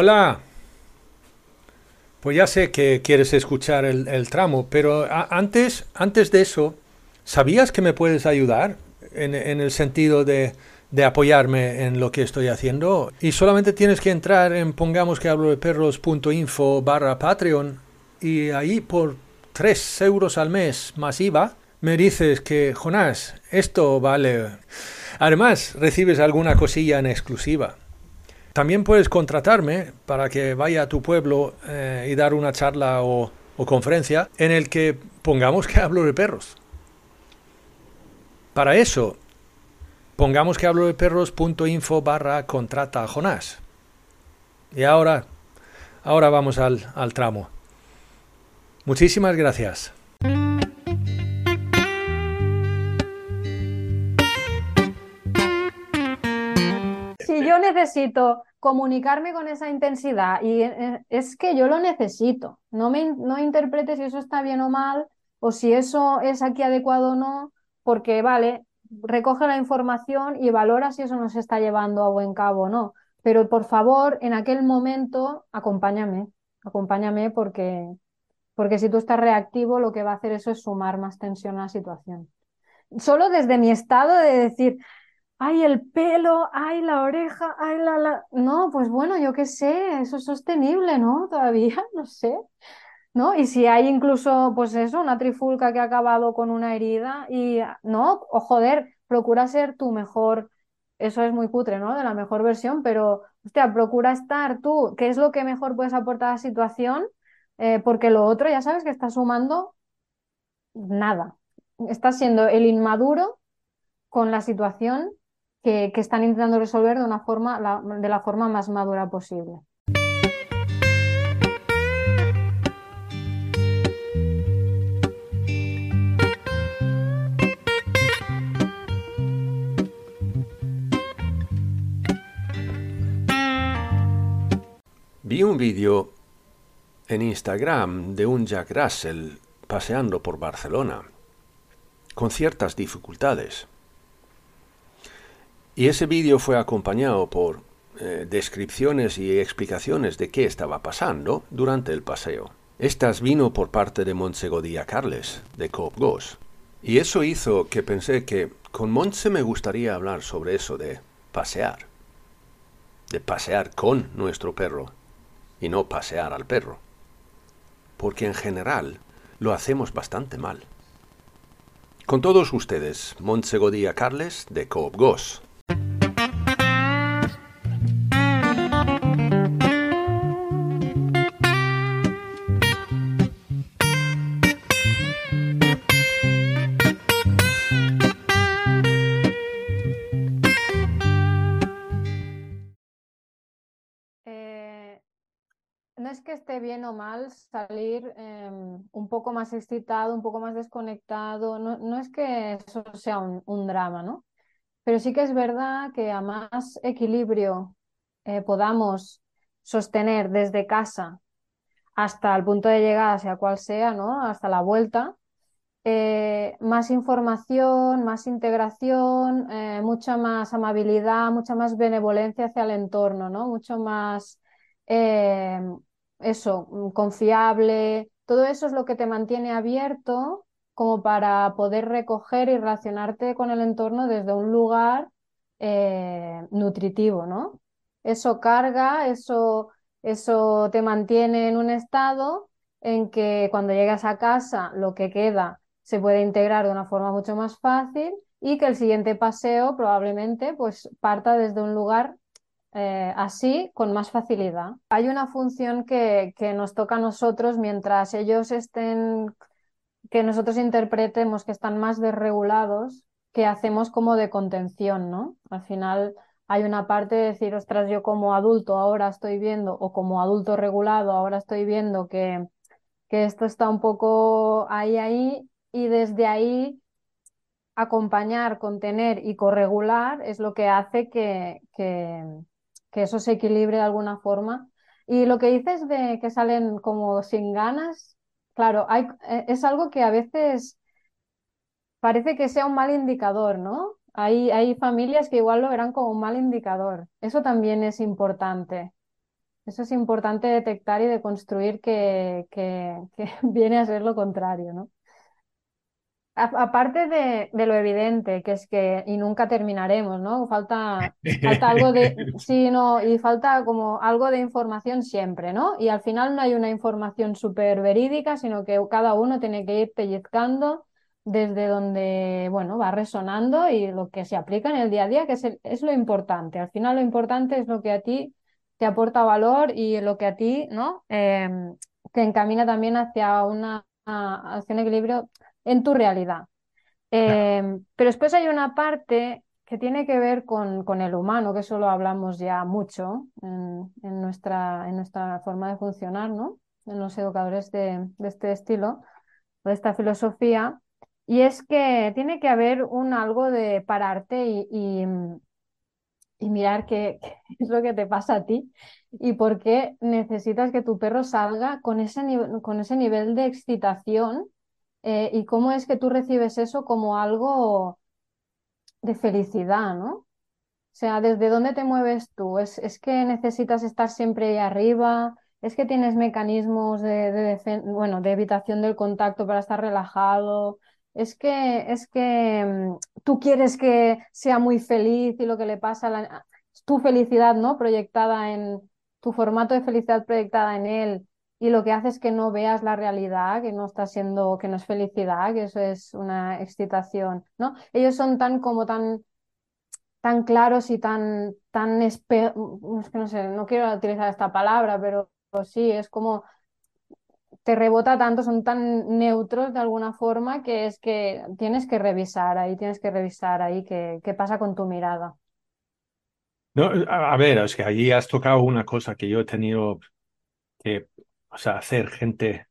Hola. Pues ya sé que quieres escuchar el, tramo, pero antes, antes de eso, ¿sabías que me puedes ayudar en, el sentido de, apoyarme en lo que estoy haciendo? Y solamente tienes que entrar en pongamos que hablo de perros.info barra Patreon y ahí por 3 euros al mes más IVA me dices que, Jonás, esto vale. Además, recibes alguna cosilla en exclusiva. También puedes contratarme para que vaya a tu pueblo eh, y dar una charla o, conferencia en el que pongamos que hablo de perros. Para eso, pongamos que hablo de perros.info barra contrata a Jonás. Y ahora, ahora vamos al, al tramo. Muchísimas gracias. Necesito comunicarme con esa intensidad y eh, es que yo lo necesito. No me no interpretes si eso está bien o mal o si eso es aquí adecuado o no, porque vale, recoge la información y valora si eso nos está llevando a buen cabo o no. Pero por favor, en aquel momento, acompáñame, acompáñame porque, porque si tú estás reactivo, lo que va a hacer eso es sumar más tensión a la situación. Solo desde mi estado de decir, ay, el pelo, ay, la oreja, ay, la, la... No, pues bueno, yo qué sé, eso es sostenible, ¿no? Todavía, no sé. ¿No? Y si hay incluso, pues eso, una trifulca que ha acabado con una herida y, no, o joder, procura ser tu mejor, eso es muy cutre, ¿no? De la mejor versión, pero, hostia, procura estar tú, ¿qué es lo que mejor puedes aportar a la situación? Eh, porque lo otro, ya sabes que está sumando nada. Estás siendo el inmaduro con la situación que, están intentando resolver de, una forma, de la forma más madura posible. Vi un vídeo en Instagram de un Jack Russell paseando por Barcelona, con ciertas dificultades. Y ese vídeo fue acompañado por eh, descripciones y explicaciones de qué estaba pasando durante el paseo. Estas vino por parte de Montse Godía Carles, de Coop. Y eso hizo que pensé que con Montse me gustaría hablar sobre eso de pasear. De pasear con nuestro perro y no pasear al perro. Porque en general lo hacemos bastante mal. Con todos ustedes, Montse Godía Carles, de Coop. Que esté bien o mal salir em, un poco más excitado, un poco más desconectado, no, es que eso sea un, drama, ¿no? Pero sí que es verdad que a más equilibrio eh, podamos sostener desde casa hasta el punto de llegada, sea cual sea, ¿no? Hasta la vuelta, eh, más información, más integración, eh, mucha más amabilidad, mucha más benevolencia hacia el entorno, ¿no? Mucho más eso, confiable, todo eso es lo que te mantiene abierto como para poder recoger y relacionarte con el entorno desde un lugar eh, nutritivo, ¿no? Eso carga, eso, eso te mantiene en un estado en que cuando llegas a casa lo que queda se puede integrar de una forma mucho más fácil y que el siguiente paseo probablemente pues parta desde un lugar eh, así con más facilidad. Hay una función que, que nos toca a nosotros mientras ellos estén, que nosotros interpretemos que están más desregulados, que hacemos como de contención, ¿no? Al final hay una parte de decir, ostras, yo como adulto ahora estoy viendo, o como adulto regulado ahora estoy viendo que, que esto está un poco ahí, ahí, y desde ahí acompañar, contener y corregular es lo que hace que, que, que eso se equilibre de alguna forma. Y lo que dices de que salen como sin ganas, claro, hay, eh, es algo que a veces parece que sea un mal indicador, ¿no? Hay, hay familias que igual lo verán como un mal indicador. Eso también es importante. Eso es importante detectar y de construir que, que, que viene a ser lo contrario, ¿no? Aparte de, de, lo evidente, que es que, y nunca terminaremos, ¿no? Falta, falta algo de, sí, no, y falta como algo de información siempre, ¿no? Y al final no hay una información súper verídica, sino que cada uno tiene que ir pellizcando desde donde, bueno, va resonando y lo que se aplica en el día a día, que es, es lo importante. Al final lo importante es lo que a ti te aporta valor y lo que a ti, ¿no? Eh, te encamina también hacia una, hacia un equilibrio en tu realidad. Eh, pero después hay una parte que tiene que ver con, con, el humano, que eso lo hablamos ya mucho en, en, nuestra, en nuestra forma de funcionar, ¿no? En los educadores de, de este estilo, de esta filosofía, y es que tiene que haber un algo de pararte y, y, y mirar qué, qué, es lo que te pasa a ti y por qué necesitas que tu perro salga con ese, con ese nivel de excitación eh, y cómo es que tú recibes eso como algo de felicidad, ¿no? O sea, ¿desde dónde te mueves tú? ¿Es, es que necesitas estar siempre ahí arriba? ¿Es que tienes mecanismos de, bueno, de evitación del contacto para estar relajado? es que, es que mm, tú quieres que sea muy feliz y lo que le pasa a la, tu felicidad, ¿no? Proyectada en tu formato de felicidad proyectada en él y lo que hace es que no veas la realidad, que no está siendo, que no es felicidad, que eso es una excitación, ¿no? Ellos son tan como tan tan claros y tan tan es que no sé, no quiero utilizar esta palabra, pero sí, es como te rebota tanto, son tan neutros de alguna forma que es que tienes que revisar ahí, tienes que revisar ahí qué, qué pasa con tu mirada. No, a, ver, es que allí has tocado una cosa que yo he tenido que, o sea, hacer gente.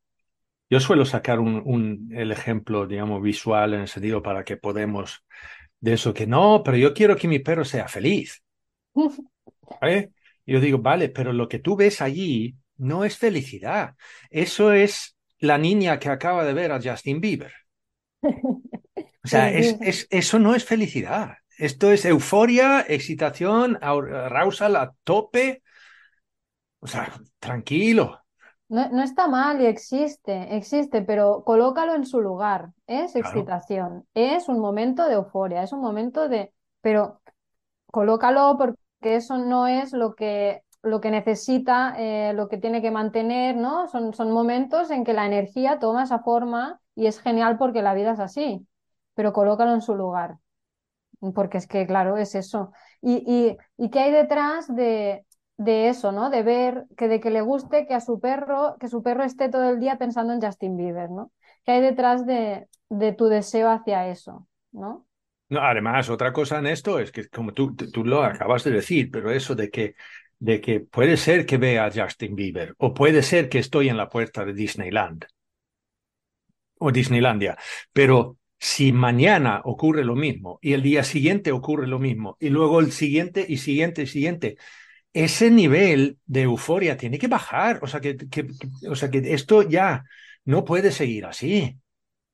Yo suelo sacar un, un, el ejemplo, digamos, visual en el sentido para que podemos de eso que no, pero yo quiero que mi perro sea feliz. ¿Vale? Yo digo, vale, pero lo que tú ves allí no es felicidad. Eso es la niña que acaba de ver a Justin Bieber. O sea, es, es, eso no es felicidad. Esto es euforia, excitación, arousal a tope. O sea, tranquilo. No, no, está mal y existe, existe, pero colócalo en su lugar. Es excitación, es un momento de euforia, es un momento de... Pero colócalo porque eso no es lo que lo que necesita, eh, lo que tiene que mantener, ¿no? Son, son momentos en que la energía toma esa forma y es genial porque la vida es así, pero colócalo en su lugar, porque es que, claro, es eso. ¿Y, y, y qué hay detrás de, de eso, ¿no? De ver que de que le guste que a su perro, que su perro esté todo el día pensando en Justin Bieber, ¿no? ¿Qué hay detrás de, de tu deseo hacia eso, ¿no? No, además, otra cosa en esto es que, como tú, tú lo acabas de decir, pero eso de que de que puede ser que vea a Justin Bieber o puede ser que estoy en la puerta de Disneyland o Disneylandia, pero si mañana ocurre lo mismo y el día siguiente ocurre lo mismo y luego el siguiente y siguiente y siguiente, ese nivel de euforia tiene que bajar, o sea que, que, o sea que esto ya no puede seguir así.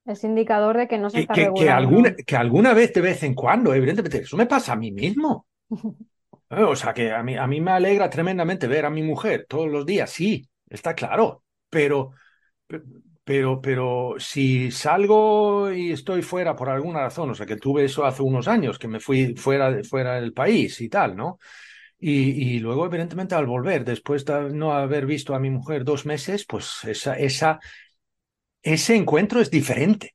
Es indicador de que no se está que, que, alguna, que alguna vez de vez en cuando, evidentemente, eso me pasa a mí mismo. O sea que a mí, a mí me alegra tremendamente ver a mi mujer todos los días, sí, está claro, pero, pero, pero si salgo y estoy fuera por alguna razón, o sea que tuve eso hace unos años, que me fui fuera, fuera del país y tal, ¿no? Y, y luego, evidentemente, al volver, después de no haber visto a mi mujer dos meses, pues esa, esa, ese encuentro es diferente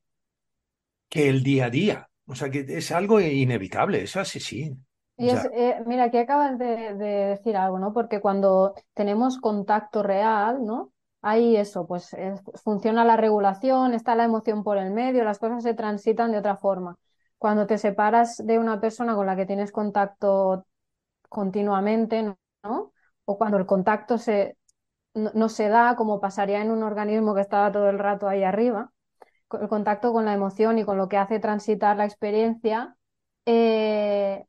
que el día a día. O sea que es algo inevitable, eso así sí. Y es, eh, mira, aquí acabas de, de, decir algo, ¿no? Porque cuando tenemos contacto real, ¿no? Ahí eso, pues es, funciona la regulación, está la emoción por el medio, las cosas se transitan de otra forma. Cuando te separas de una persona con la que tienes contacto continuamente, ¿no? O cuando el contacto se, no, se da como pasaría en un organismo que estaba todo el rato ahí arriba, el contacto con la emoción y con lo que hace transitar la experiencia, eh,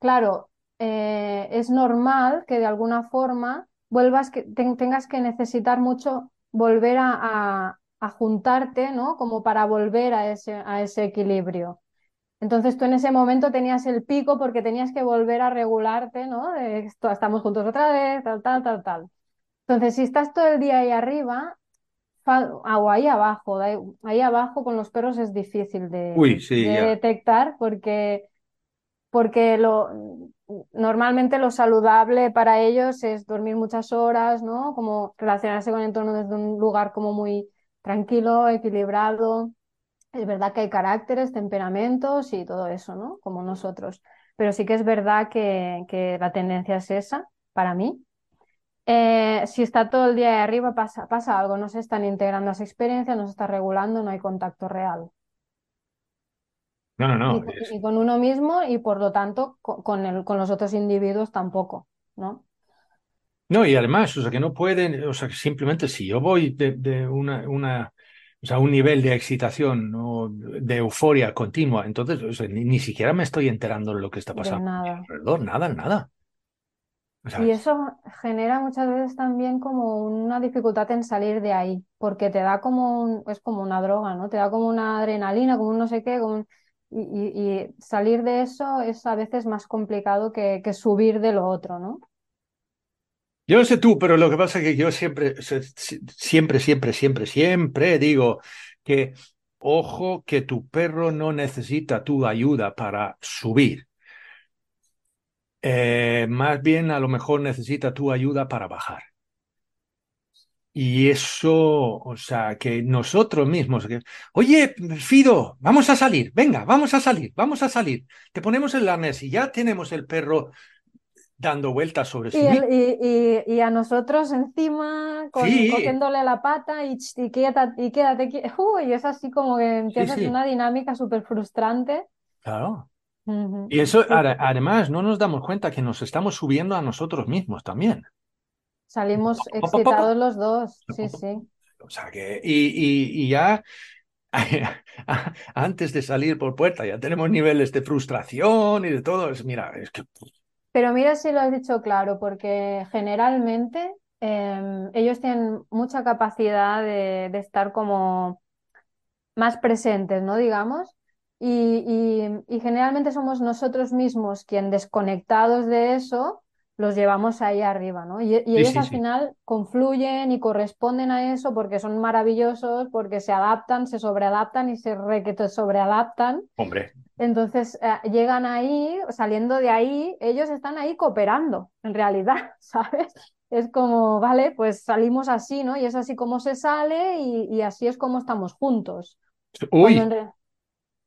claro, eh, es normal que de alguna forma vuelvas que tengas que necesitar mucho volver a, juntarte, ¿no? Como para volver a ese, a ese equilibrio. Entonces tú en ese momento tenías el pico porque tenías que volver a regularte, ¿no? estamos juntos otra vez, tal, tal, tal, tal. Entonces, si estás todo el día ahí arriba, o ahí abajo, ahí abajo con los perros es difícil de, detectar porque, porque lo, normalmente lo saludable para ellos es dormir muchas horas, ¿no? Como relacionarse con el entorno desde un lugar como muy tranquilo, equilibrado. Es verdad que hay caracteres, temperamentos y todo eso, ¿no? Como nosotros. Pero sí que es verdad que, que la tendencia es esa, para mí. Eh, si está todo el día de arriba, pasa, pasa algo, no se están integrando esa experiencia, no se está regulando, no hay contacto real. No, no, no. Y, con uno mismo y por lo tanto con, el, con los otros individuos tampoco, ¿no? No, y además, o sea, que no pueden, o sea, que simplemente si yo voy de, una, una, o sea, un nivel de excitación o de euforia continua, entonces ni, siquiera me estoy enterando de lo que está pasando nada. alrededor, nada, nada. Y eso genera muchas veces también como una dificultad en salir de ahí, porque te da como es como una droga, ¿no? Te da como una adrenalina, como un no sé qué, y, salir de eso es a veces más complicado que, que, subir de lo otro, ¿no? Yo no sé tú, pero lo que pasa es que yo siempre, siempre, siempre, siempre, siempre digo que ojo que tu perro no necesita tu ayuda para subir eh, más bien a lo mejor necesita tu ayuda para bajar. Y eso, o sea, que nosotros mismos, oye, Fido, vamos a salir, venga, vamos a salir, vamos a salir. Te ponemos el arnés y ya tenemos el perro dando vueltas sobre sí. Y, y, a nosotros encima, cogiéndole la pata y, y quédate, y quédate. Uy, es así como que empiezas una dinámica súper frustrante. Claro. Y eso, además, no nos damos cuenta que nos estamos subiendo a nosotros mismos también. Salimos excitados los dos, sí, sí. O sea que, y, y, ya antes de salir por puerta ya tenemos niveles de frustración y de todo. Es, mira, es que... Pero mira si lo has dicho claro, porque generalmente em, ellos tienen mucha capacidad de, estar como más presentes, ¿no? Digamos, y, generalmente somos nosotros mismos quien desconectados de eso los llevamos ahí arriba, ¿no? Y, ellos al final confluyen y corresponden a eso porque son maravillosos, porque se adaptan, se sobreadaptan y se re sobreadaptan. Hombre. Entonces eh, llegan ahí, saliendo de ahí, ellos están ahí cooperando, en realidad, ¿sabes? Es como, vale, pues salimos así, ¿no? Y es así como se sale y, así es como estamos juntos. Uy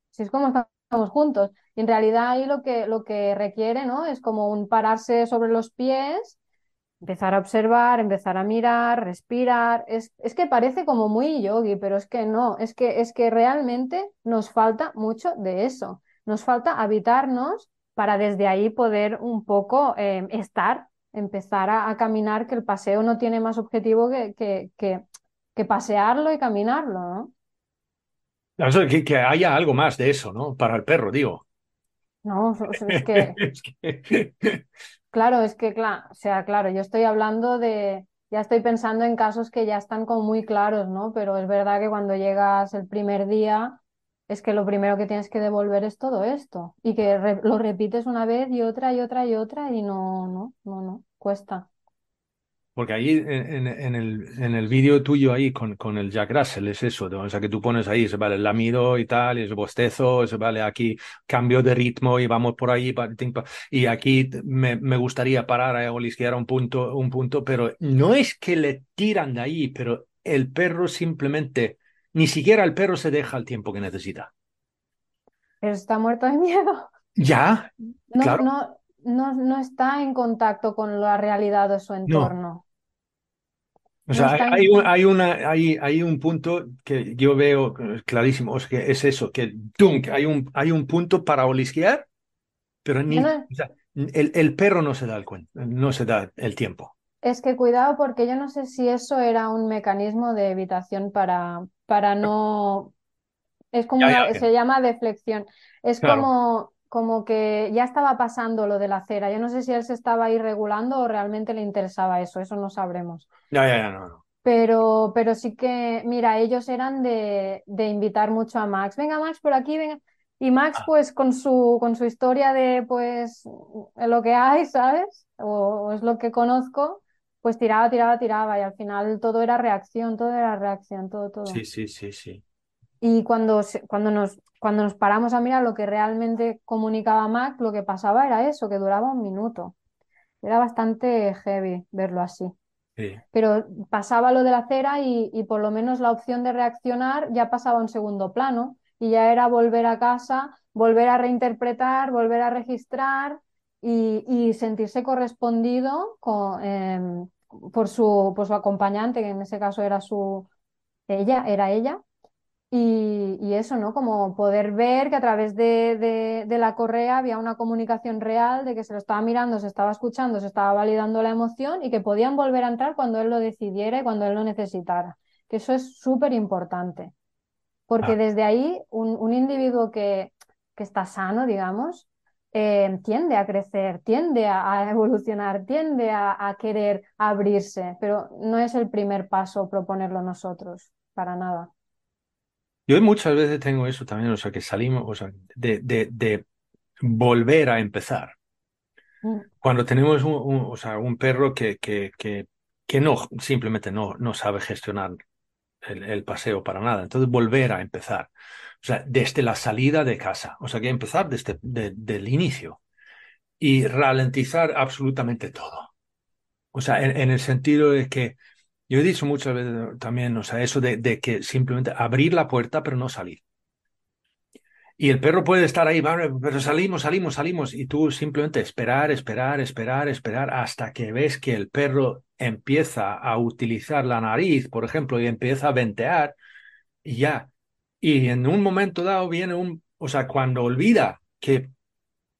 si es como estamos juntos. Y en realidad ahí lo que, lo que requiere, ¿no? Es como un pararse sobre los pies, empezar a observar, empezar a mirar, respirar. Es, es que parece como muy yogi, pero es que no, es que, es que realmente nos falta mucho de eso. Nos falta habitarnos para desde ahí poder un poco em, estar, empezar a, caminar, que el paseo no tiene más objetivo que, que, que, que pasearlo y caminarlo, ¿no? Que, que, haya algo más de eso, ¿no? Para el perro, digo. No, es que... Claro, es que, claro, o sea, claro, yo estoy hablando de, ya estoy pensando en casos que ya están como muy claros, ¿no? Pero es verdad que cuando llegas el primer día, es que lo primero que tienes que devolver es todo esto y que lo repites una vez y otra y otra y otra y no, no, no, no, cuesta. Porque ahí en, en, el, en el vídeo tuyo ahí con, con el Jack Russell es eso, o sea que tú pones ahí, se vale el lamido y tal, y el bostezo, se vale aquí cambio de ritmo y vamos por ahí, y aquí me, me gustaría parar a olisquear un punto, un punto, pero no es que le tiran de ahí, pero el perro simplemente, ni siquiera el perro se deja el tiempo que necesita. Pero está muerto de miedo. Ya, no, claro. No, no, no está en contacto con la realidad de su entorno. O sea, hay, un, hay, una, hay, hay, un punto que yo veo clarísimo, que es eso, que hay, un, hay un punto para olisquear, pero ni, el, el perro no se da el cuenta, no se da el tiempo. Es que cuidado porque yo no sé si eso era un mecanismo de evitación para, para no... Es como Ya, una- ya, que- se llama deflexión. Es Claro. como, como que ya estaba pasando lo de la cera. Yo no sé si él se estaba ahí regulando o realmente le interesaba eso, eso no sabremos. Ya, ya, ya, no, no. Pero, pero sí que, mira, ellos eran de, de invitar mucho a Max. Venga, Max, por aquí, venga. Y Max, Ah. pues, con su, con su historia de, pues, lo que hay, ¿sabes? O, o es lo que conozco, pues tiraba, tiraba, tiraba. Y al final todo era reacción, todo era reacción, todo, todo. Sí, sí, sí, sí. Y cuando, cuando nos, cuando nos paramos a mirar lo que realmente comunicaba Max, lo que pasaba era eso, que duraba un minuto. Era bastante heavy verlo así sí. pero pasaba lo de la cera y, y por lo menos la opción de reaccionar ya pasaba a un segundo plano y ya era volver a casa, volver a reinterpretar, volver a registrar y, y sentirse correspondido con, em, por su, por su acompañante, que en ese caso era su, ella, era ella. Y, y eso, ¿no? Como poder ver que a través de, de- de la correa había una comunicación real de que se lo estaba mirando, se estaba escuchando, se estaba validando la emoción y que podían volver a entrar cuando él lo decidiera y cuando él lo necesitara. Que eso es súper importante. Porque Ah. desde ahí un, un individuo que, que está sano, digamos, eh, tiende a crecer, tiende a, a evolucionar, tiende a, a querer abrirse, pero no es el primer paso proponerlo nosotros, para nada. Yo muchas veces tengo eso también, o sea, que salimos, o sea, de, de, de volver a empezar. Mm. Cuando tenemos un, un- o sea, un perro que, que, que, que no, simplemente no, no sabe gestionar el, el paseo para nada. Entonces, volver a empezar. O sea, desde la salida de casa. O sea, que empezar desde de- del inicio y ralentizar absolutamente todo. O sea, en, en el sentido de que yo he dicho muchas veces también, o sea, eso de, que simplemente abrir la puerta pero no salir. Y el perro puede estar ahí, "Vale, pero salimos, salimos, salimos. Y tú simplemente esperar, esperar, esperar, esperar hasta que ves que el perro empieza a utilizar la nariz, por ejemplo, y empieza a ventear y ya. Y en un momento dado viene un, o sea, cuando olvida que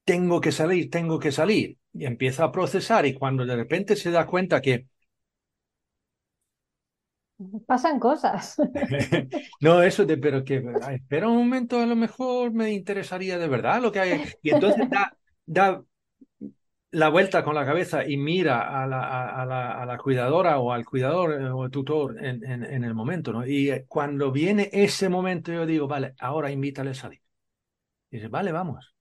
tengo que salir, tengo que salir, y empieza a procesar y cuando de repente se da cuenta que Pasan cosas. No, eso de, pero que, espera un momento, a lo mejor me interesaría de verdad lo que hay. Y entonces da, la vuelta con la cabeza y mira a la, a, la, a la cuidadora o al cuidador eh, o al tutor en, en, en el momento, ¿no? Y eh, cuando viene ese momento, yo digo, vale, ahora invítale a salir. Y dice, vale, vamos.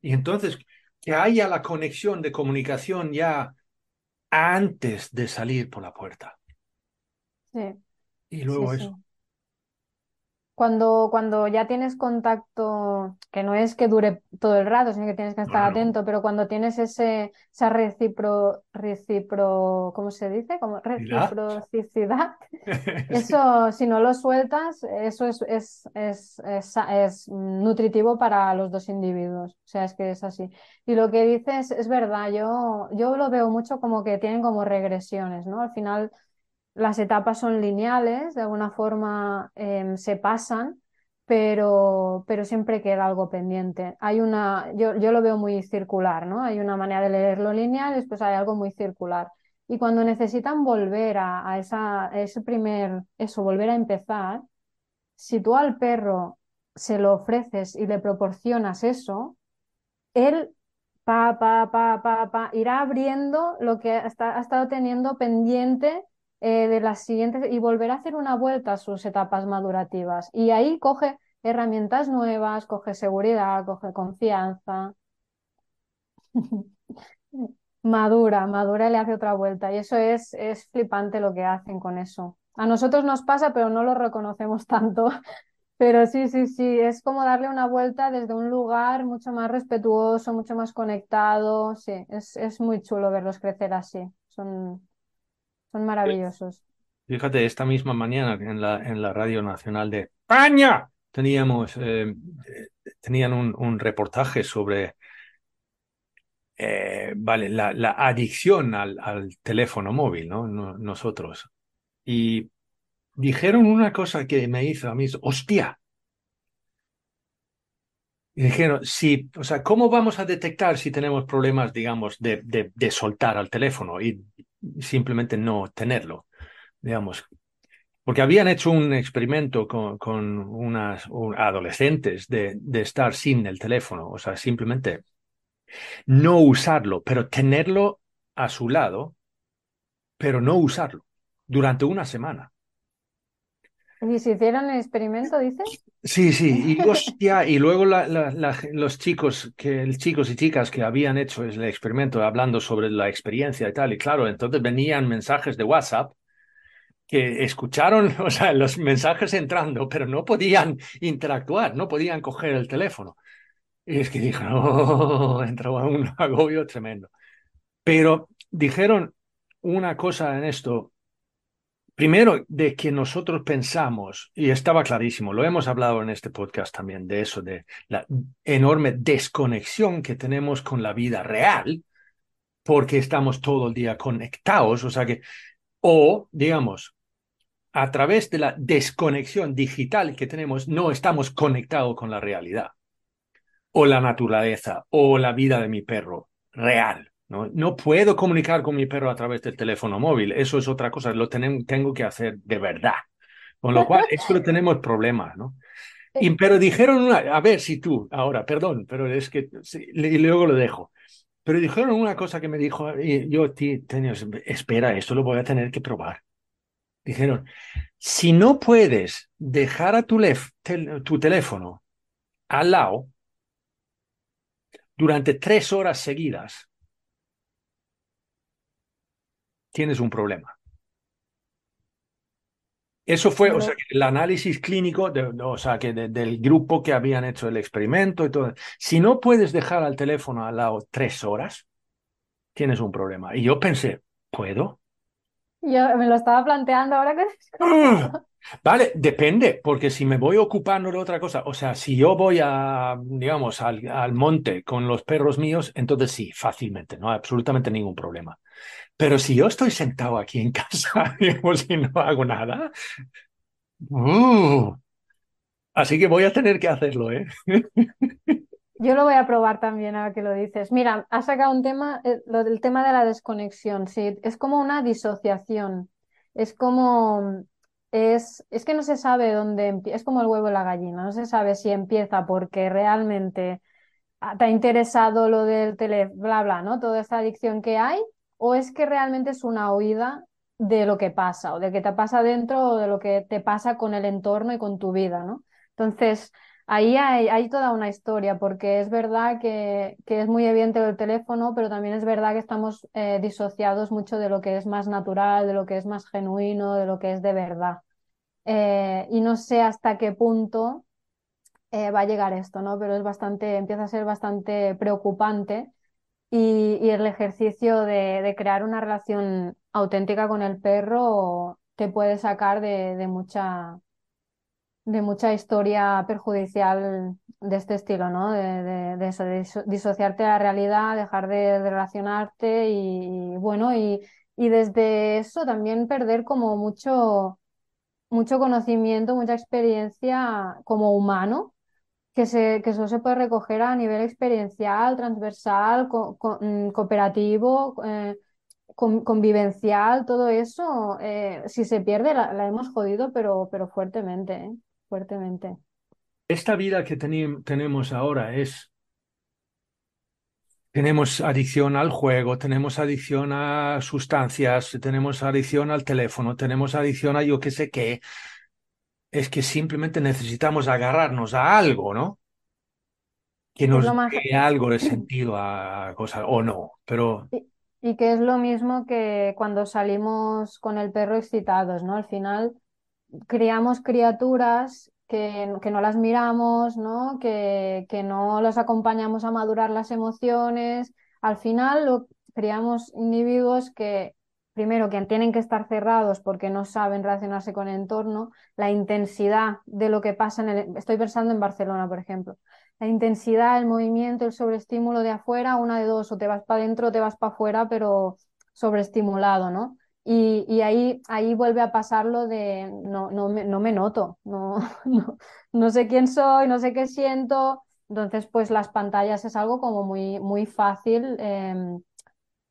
Y entonces, que haya la conexión de comunicación ya antes de salir por la puerta. Sí, Y luego sí, eso. Cuando, cuando ya tienes contacto, que no es que dure todo el rato, sino que tienes que No, estar no. atento, pero cuando tienes ese, esa recipro, recipro, ¿cómo se dice? Como reciprocidad. Sí. Eso, si no lo sueltas, eso es, es, es, es, es nutritivo para los dos individuos. O sea, es que es así. Y lo que dices es verdad, yo, yo lo veo mucho como que tienen como regresiones, ¿no? Al final las etapas son lineales, de alguna forma em, se pasan, pero, pero siempre queda algo pendiente. Hay una, yo, yo lo veo muy circular, ¿no? Hay una manera de leerlo lineal, después hay algo muy circular. Y cuando necesitan volver a, esa, ese primer, eso, volver a empezar, si tú al perro se lo ofreces y le proporcionas eso, él pa, pa, pa, pa, pa, irá abriendo lo que ha estado teniendo pendiente eh, de las siguientes y volverá a hacer una vuelta a sus etapas madurativas. Y ahí coge herramientas nuevas, coge seguridad, coge confianza. Madura, madura y le hace otra vuelta. Y eso es, es flipante lo que hacen con eso. A nosotros nos pasa, pero no lo reconocemos tanto. Pero sí, sí, sí, es como darle una vuelta desde un lugar mucho más respetuoso, mucho más conectado. Sí, es, es muy chulo verlos crecer así. Son, son maravillosos. Fíjate, esta misma mañana en la, en la Radio Nacional de España teníamos, eh, tenían un, un reportaje sobre eh, vale, la, la adicción al, al teléfono móvil, ¿no? No- Nosotros. Y dijeron una cosa que me hizo a mí, hostia, Y dijeron, sí, o sea, ¿cómo vamos a detectar si tenemos problemas, digamos, de, de, de soltar al teléfono y simplemente no tenerlo? Digamos, porque habían hecho un experimento con, con unas un, adolescentes de, de estar sin el teléfono, o sea, simplemente no usarlo, pero tenerlo a su lado, pero no usarlo durante una semana. ¿Y si hicieron el experimento, dices? Sí, sí, y hostia, y luego la, la, la, los chicos, que, chicos y chicas que habían hecho el experimento hablando sobre la experiencia y tal, y claro, entonces venían mensajes de WhatsApp que escucharon, o sea, los mensajes entrando, pero no podían interactuar, no podían coger el teléfono. Y es que dijeron, oh, entraba un agobio tremendo. Pero dijeron una cosa en esto Primero, de que nosotros pensamos, y estaba clarísimo, lo hemos hablado en este podcast también, de eso, de la enorme desconexión que tenemos con la vida real, porque estamos todo el día conectados, o sea que, o digamos, a través de la desconexión digital que tenemos, no estamos conectados con la realidad, o la naturaleza, o la vida de mi perro real. ¿No? no puedo comunicar con mi perro a través del teléfono móvil, eso es otra cosa, lo tenemos, tengo que hacer de verdad. Con lo cual, eso tenemos problemas, ¿no? Y, pero dijeron una, a ver si tú, ahora, perdón, pero es que, sí, y luego lo dejo. Pero dijeron una cosa que me dijo, y yo, tenía, espera, esto lo voy a tener que probar. Dijeron, si no puedes dejar a tu, lef, tel, tu teléfono al lado durante tres horas seguidas, tienes un problema. Eso fue, o sea, el análisis clínico, de, o sea, que de, del grupo que habían hecho el experimento y todo. Si no puedes dejar al teléfono al lado tres horas, tienes un problema. Y yo pensé, ¿puedo? Yo me lo estaba planteando ahora que... Vale, depende, porque si me voy ocupando de otra cosa, o sea, si yo voy a, digamos, al, al monte con los perros míos, entonces sí, fácilmente, no hay absolutamente ningún problema. Pero si yo estoy sentado aquí en casa digamos, y no hago nada, uh, así que voy a tener que hacerlo, ¿eh? Yo lo voy a probar también ahora que lo dices. Mira, has sacado un tema, eh, lo del tema de la desconexión, sí, es como una disociación, es como, es, es que no se sabe dónde, es como el huevo y la gallina, no se sabe si empieza porque realmente te ha interesado lo del tele, bla, bla, ¿no? Toda esta adicción que hay, o es que realmente es una huida de lo que pasa, o de que te pasa dentro, o de lo que te pasa con el entorno y con tu vida, ¿no? Entonces, ahí hay, toda una historia, porque es verdad que, que, es muy evidente el teléfono, pero también es verdad que estamos eh, disociados mucho de lo que es más natural, de lo que es más genuino, de lo que es de verdad. Eh, y no sé hasta qué punto eh, va a llegar esto, ¿no? Pero es bastante, empieza a ser bastante preocupante y, y el ejercicio de, de, crear una relación auténtica con el perro te puede sacar de, de, mucha, de mucha historia perjudicial de este estilo, ¿no? De, de de disociarte de la realidad, dejar de, relacionarte y, bueno, y, desde eso también perder como mucho, mucho conocimiento, mucha experiencia como humano que, se, que eso se puede recoger a nivel experiencial, transversal, mm, cooperativo, eh, con convivencial, todo eso, eh, si se pierde, la, la, hemos jodido, pero, pero fuertemente, ¿eh? Fuertemente. Esta vida que tenemos ahora es tenemos adicción al juego, tenemos adicción a sustancias, tenemos adicción al teléfono, tenemos adicción a yo qué sé qué, es que simplemente necesitamos agarrarnos a algo, ¿no? Que nos más... dé algo de sentido a cosas, o no, pero... Y, y, que es lo mismo que cuando salimos con el perro excitados, ¿no? Al final criamos criaturas que, que no las miramos, ¿no? Que, que no los acompañamos a madurar las emociones. Al final lo, criamos individuos que primero, que tienen que estar cerrados porque no saben relacionarse con el entorno, la intensidad de lo que pasa en el... Estoy pensando en Barcelona, por ejemplo. La intensidad, el movimiento, el sobreestímulo de afuera, una de dos, o te vas para adentro o te vas para afuera, pero sobreestimulado, ¿no? Y, y, ahí, ahí vuelve a pasar lo de no, no, me, no me noto, no, no, no sé quién soy, no sé qué siento, Entonces, pues las pantallas es algo como muy, muy fácil, em,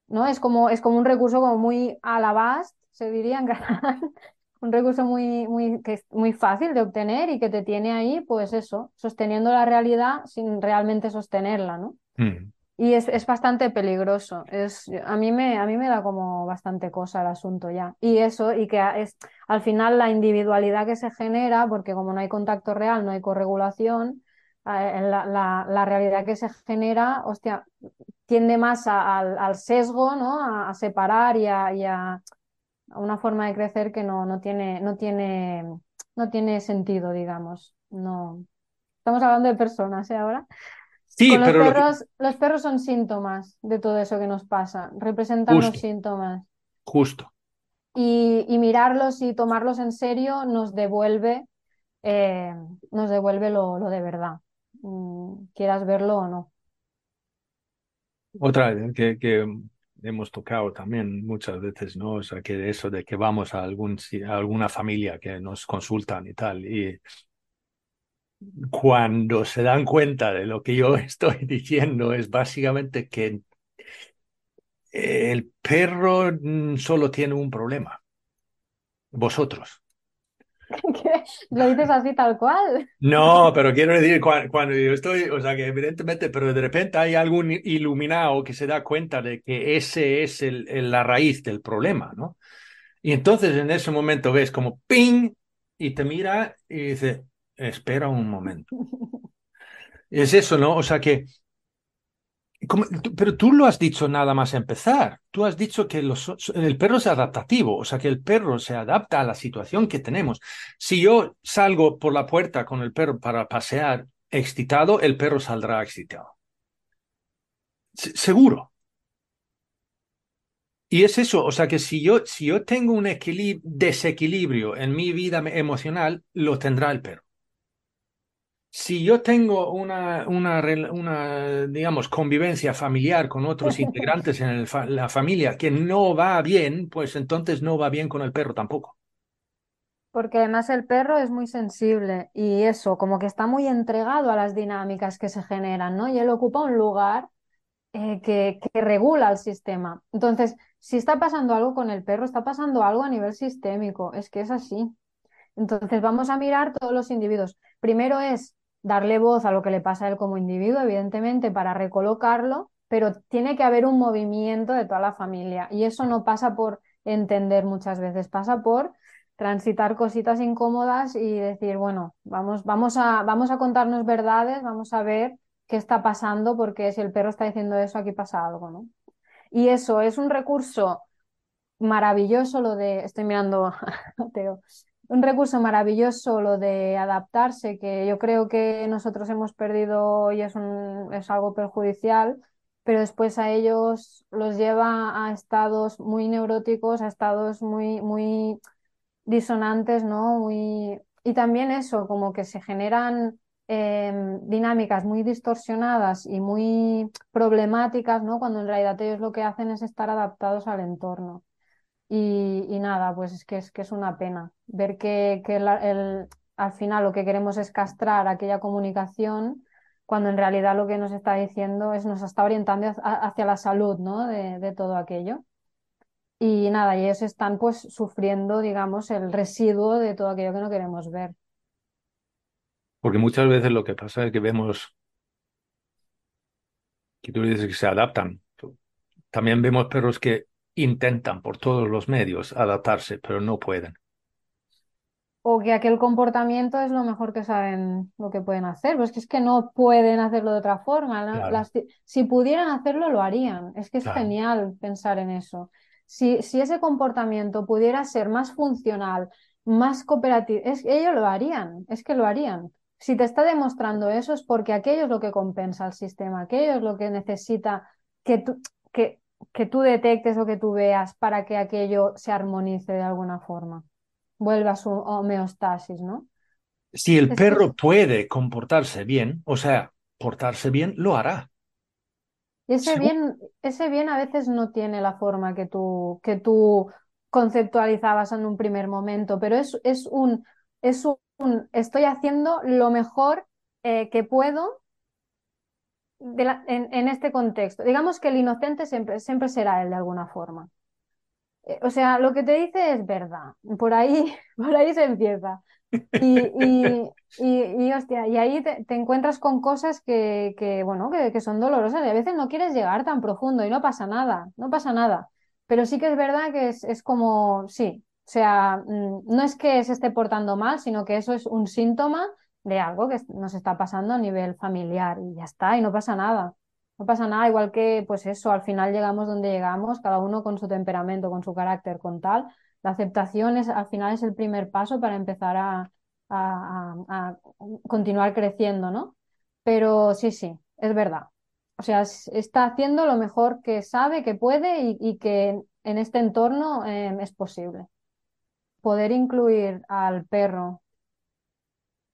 ¿no? Es como, es como un recurso como muy a la base, se diría en catalán, un recurso muy, muy, que es muy fácil de obtener y que te tiene ahí, pues eso, sosteniendo la realidad sin realmente sostenerla, ¿no? Mm. Y es, es, bastante peligroso. Es, a, mí me, a mí me da como bastante cosa el asunto ya. Y eso, y que es al final la individualidad que se genera, porque como no hay contacto real, no hay corregulación, la, la, la, realidad que se genera, hostia, tiende más a, al, al, sesgo, ¿no? A, a separar y, a, y a, una forma de crecer que no, no, tiene, no, tiene, no tiene sentido, digamos. No. Estamos hablando de personas ¿eh? ahora. Sí, Con los pero lo que- perros, los perros son síntomas de todo eso que nos pasa, representan Justo. los síntomas. Justo. Y, y mirarlos y tomarlos en serio nos devuelve, eh, nos devuelve lo, lo de verdad, Mm, quieras verlo o no. Otra que, que hemos tocado también muchas veces, ¿no? O sea, que eso de que vamos a, algún, a alguna familia que nos consultan y tal, y cuando se dan cuenta de lo que yo estoy diciendo es básicamente que el perro mm, solo tiene un problema, vosotros. Lo dices así tal cual. No, pero quiero decir, cua- cuando, yo estoy, o sea, que evidentemente, pero de repente hay algún iluminado que se da cuenta de que ese es el, el- la raíz del problema, ¿no? Y entonces en ese momento ves como ping y te mira y dice, espera un momento. Es eso, ¿no? O sea que, pero tú lo has dicho nada más empezar. Tú has dicho que el perro es adaptativo, o sea que el perro se adapta a la situación que tenemos. Si yo salgo por la puerta con el perro para pasear excitado, el perro saldrá excitado. Se- Seguro. Y es eso, o sea que si yo, si yo tengo un equilib- desequilibrio en mi vida emocional, lo tendrá el perro. Si yo tengo una, una, una, digamos, convivencia familiar con otros integrantes en la familia que no va bien, pues entonces no va bien con el perro tampoco. Porque además el perro es muy sensible y eso, como que está muy entregado a las dinámicas que se generan, ¿no? Y él ocupa un lugar eh, que, que regula el sistema. Entonces, si está pasando algo con el perro, está pasando algo a nivel sistémico, es que es así. Entonces, vamos a mirar todos los individuos. Primero es darle voz a lo que le pasa a él como individuo, evidentemente, para recolocarlo, pero tiene que haber un movimiento de toda la familia. Y eso no pasa por entender muchas veces, pasa por transitar cositas incómodas y decir, bueno, vamos, vamos a, vamos a contarnos verdades, vamos a ver qué está pasando, porque si el perro está diciendo eso, aquí pasa algo, ¿no? Y eso es un recurso maravilloso, lo de, estoy mirando a Teo, un recurso maravilloso lo de adaptarse, que yo creo que nosotros hemos perdido y es, un, es algo perjudicial, pero después a ellos los lleva a estados muy neuróticos, a estados muy, muy disonantes, ¿no? Muy... Y también eso, como que se generan eh, dinámicas muy distorsionadas y muy problemáticas, ¿no? Cuando en realidad ellos lo que hacen es estar adaptados al entorno. Y, nada, pues es que es, que es una pena ver que, que el- al final lo que queremos es castrar aquella comunicación, cuando en realidad lo que nos está diciendo es nos está orientando hacia, hacia la salud, ¿no? De, de todo aquello. Y nada, y ellos están pues sufriendo, digamos, el residuo de todo aquello que no queremos ver. Porque muchas veces lo que pasa es que vemos que tú dices que se adaptan. También vemos perros que intentan por todos los medios adaptarse, pero no pueden. O que aquel comportamiento es lo mejor que saben lo que pueden hacer. Pues que es que no pueden hacerlo de otra forma. ¿no? Claro. Las- si pudieran hacerlo, lo harían. Es que es Claro. genial pensar en eso. Si, si ese comportamiento pudiera ser más funcional, más cooperativo, es, ellos lo harían. Es que lo harían. Si te está demostrando eso es porque aquello es lo que compensa al sistema, aquello es lo que necesita que tú, que, que tú detectes o que tú veas para que aquello se armonice de alguna forma vuelva a su homeostasis, ¿no? Si el Es perro puede comportarse bien, o sea, portarse bien, lo hará. y ese bien, ese bien a veces no tiene la forma que tú, que tú conceptualizabas en un primer momento, pero es, es un, es un, estoy haciendo lo mejor eh, que puedo en, este contexto. Digamos que el inocente siempre, siempre será él de alguna forma. Eh, o sea, lo que te dice es verdad. Por ahí, por ahí se empieza. Y, y, y, hostia, y ahí te, encuentras con cosas que, que bueno, que, que, son dolorosas y a veces no quieres llegar tan profundo y no pasa nada, no pasa nada. Pero sí que es verdad que es, es como, sí, o sea, mm, no es que se esté portando mal, sino que eso es un síntoma de algo que nos está pasando a nivel familiar y ya está, y no pasa nada. No pasa nada, igual que pues eso, al final llegamos donde llegamos, cada uno con su temperamento, con su carácter, con tal. La aceptación es, al final es el primer paso para empezar a, a, continuar creciendo, ¿no? Pero sí, sí, es verdad. O sea, está haciendo lo mejor que sabe, que puede y, que en este entorno em, es posible. Poder incluir al perro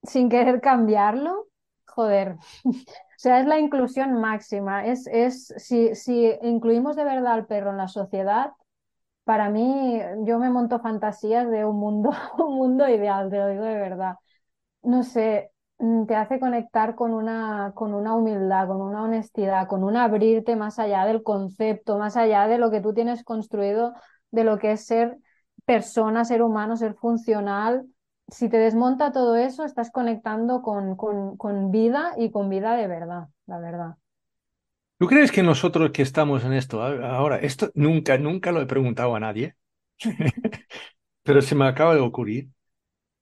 sin querer cambiarlo, joder. o sea, es la inclusión máxima. Es, es, si, si incluimos de verdad al perro en la sociedad, para mí, yo me monto fantasías de un mundo, un mundo ideal, te lo digo de verdad. No sé, mm, te hace conectar con una, con una humildad, con una honestidad, con un abrirte más allá del concepto, más allá de lo que tú tienes construido, de lo que es ser persona, ser humano, ser funcional. Si te desmonta todo eso, estás conectando con, con, con vida y con vida de verdad, la verdad. ¿Tú crees que nosotros que estamos en esto ahora, esto nunca, nunca lo he preguntado a nadie, pero se me acaba de ocurrir.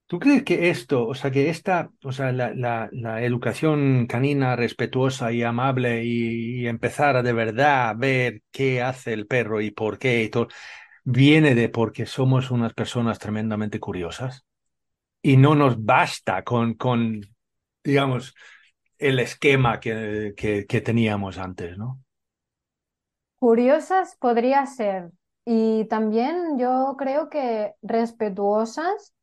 ¿Tú crees que esto, o sea, que esta, o sea, la, la, educación canina respetuosa y amable y, empezar a de verdad ver qué hace el perro y por qué y todo, viene de porque somos unas personas tremendamente curiosas y no nos basta con, con digamos, el esquema que, que, teníamos antes, ¿no? Curiosas podría ser. Y también yo creo que respetuosas.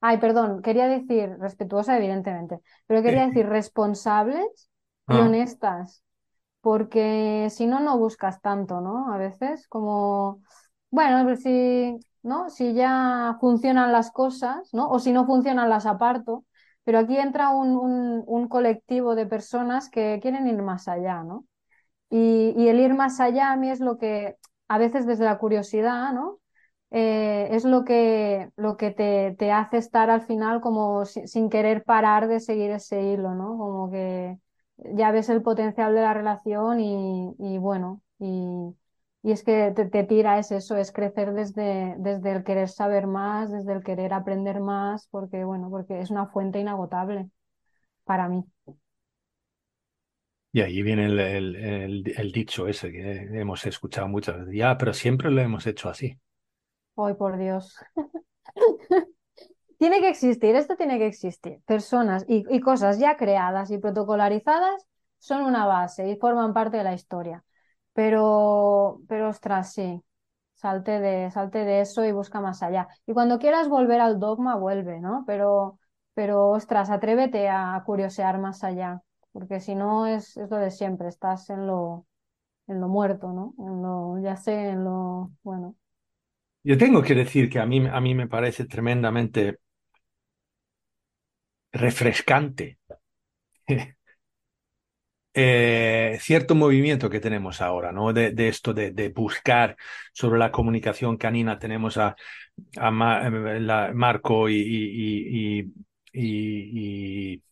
Ay, perdón, quería decir respetuosa, evidentemente, pero quería decir responsables y ah. honestas, porque si no, no buscas tanto, ¿no? A veces, como, bueno, si, ¿no? Si ya funcionan las cosas, ¿no? O si no funcionan, las aparto. Pero aquí entra un, colectivo de personas que quieren ir más allá, ¿no? Y, el ir más allá a mí es lo que, a veces desde la curiosidad, ¿no? Eh, es lo que, lo que te, hace estar al final como sin, querer parar de seguir ese hilo, ¿no? Como que ya ves el potencial de la relación y, y bueno, y, y es que te, tira, es eso, es crecer desde, desde el querer saber más, desde el querer aprender más, porque, bueno, porque es una fuente inagotable para mí. Y ahí viene el, el, dicho ese que hemos escuchado muchas veces. Ya, pero siempre lo hemos hecho así. Ay, por Dios. tiene que existir, esto tiene que existir. Personas y, y cosas ya creadas y protocolarizadas son una base y forman parte de la historia. Pero, pero ostras, sí, salte de, salte de eso y busca más allá. Y cuando quieras volver al dogma, vuelve, ¿no? Pero, pero ostras, atrévete a curiosear más allá, porque si no es, es lo de siempre, estás en lo, en lo muerto, ¿no? En lo, ya sé, en lo, bueno. Yo tengo que decir que a mí, a mí me parece tremendamente refrescante Eh, cierto movimiento que tenemos ahora, ¿no? De, esto de, buscar sobre la comunicación canina. Tenemos a, a Marco y, y, y,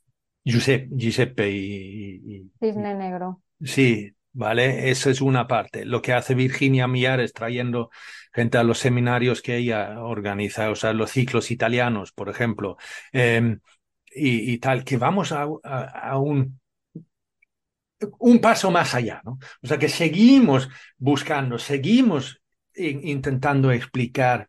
Giuseppe, y, Cisne Negro. Sí, ¿vale? Esa es una parte. Lo que hace Virginia es trayendo gente a los seminarios que ella organiza, o sea, los ciclos italianos, por ejemplo, em, y, tal, que vamos a, a un un paso más allá, ¿no? O sea que seguimos buscando, seguimos intentando explicar,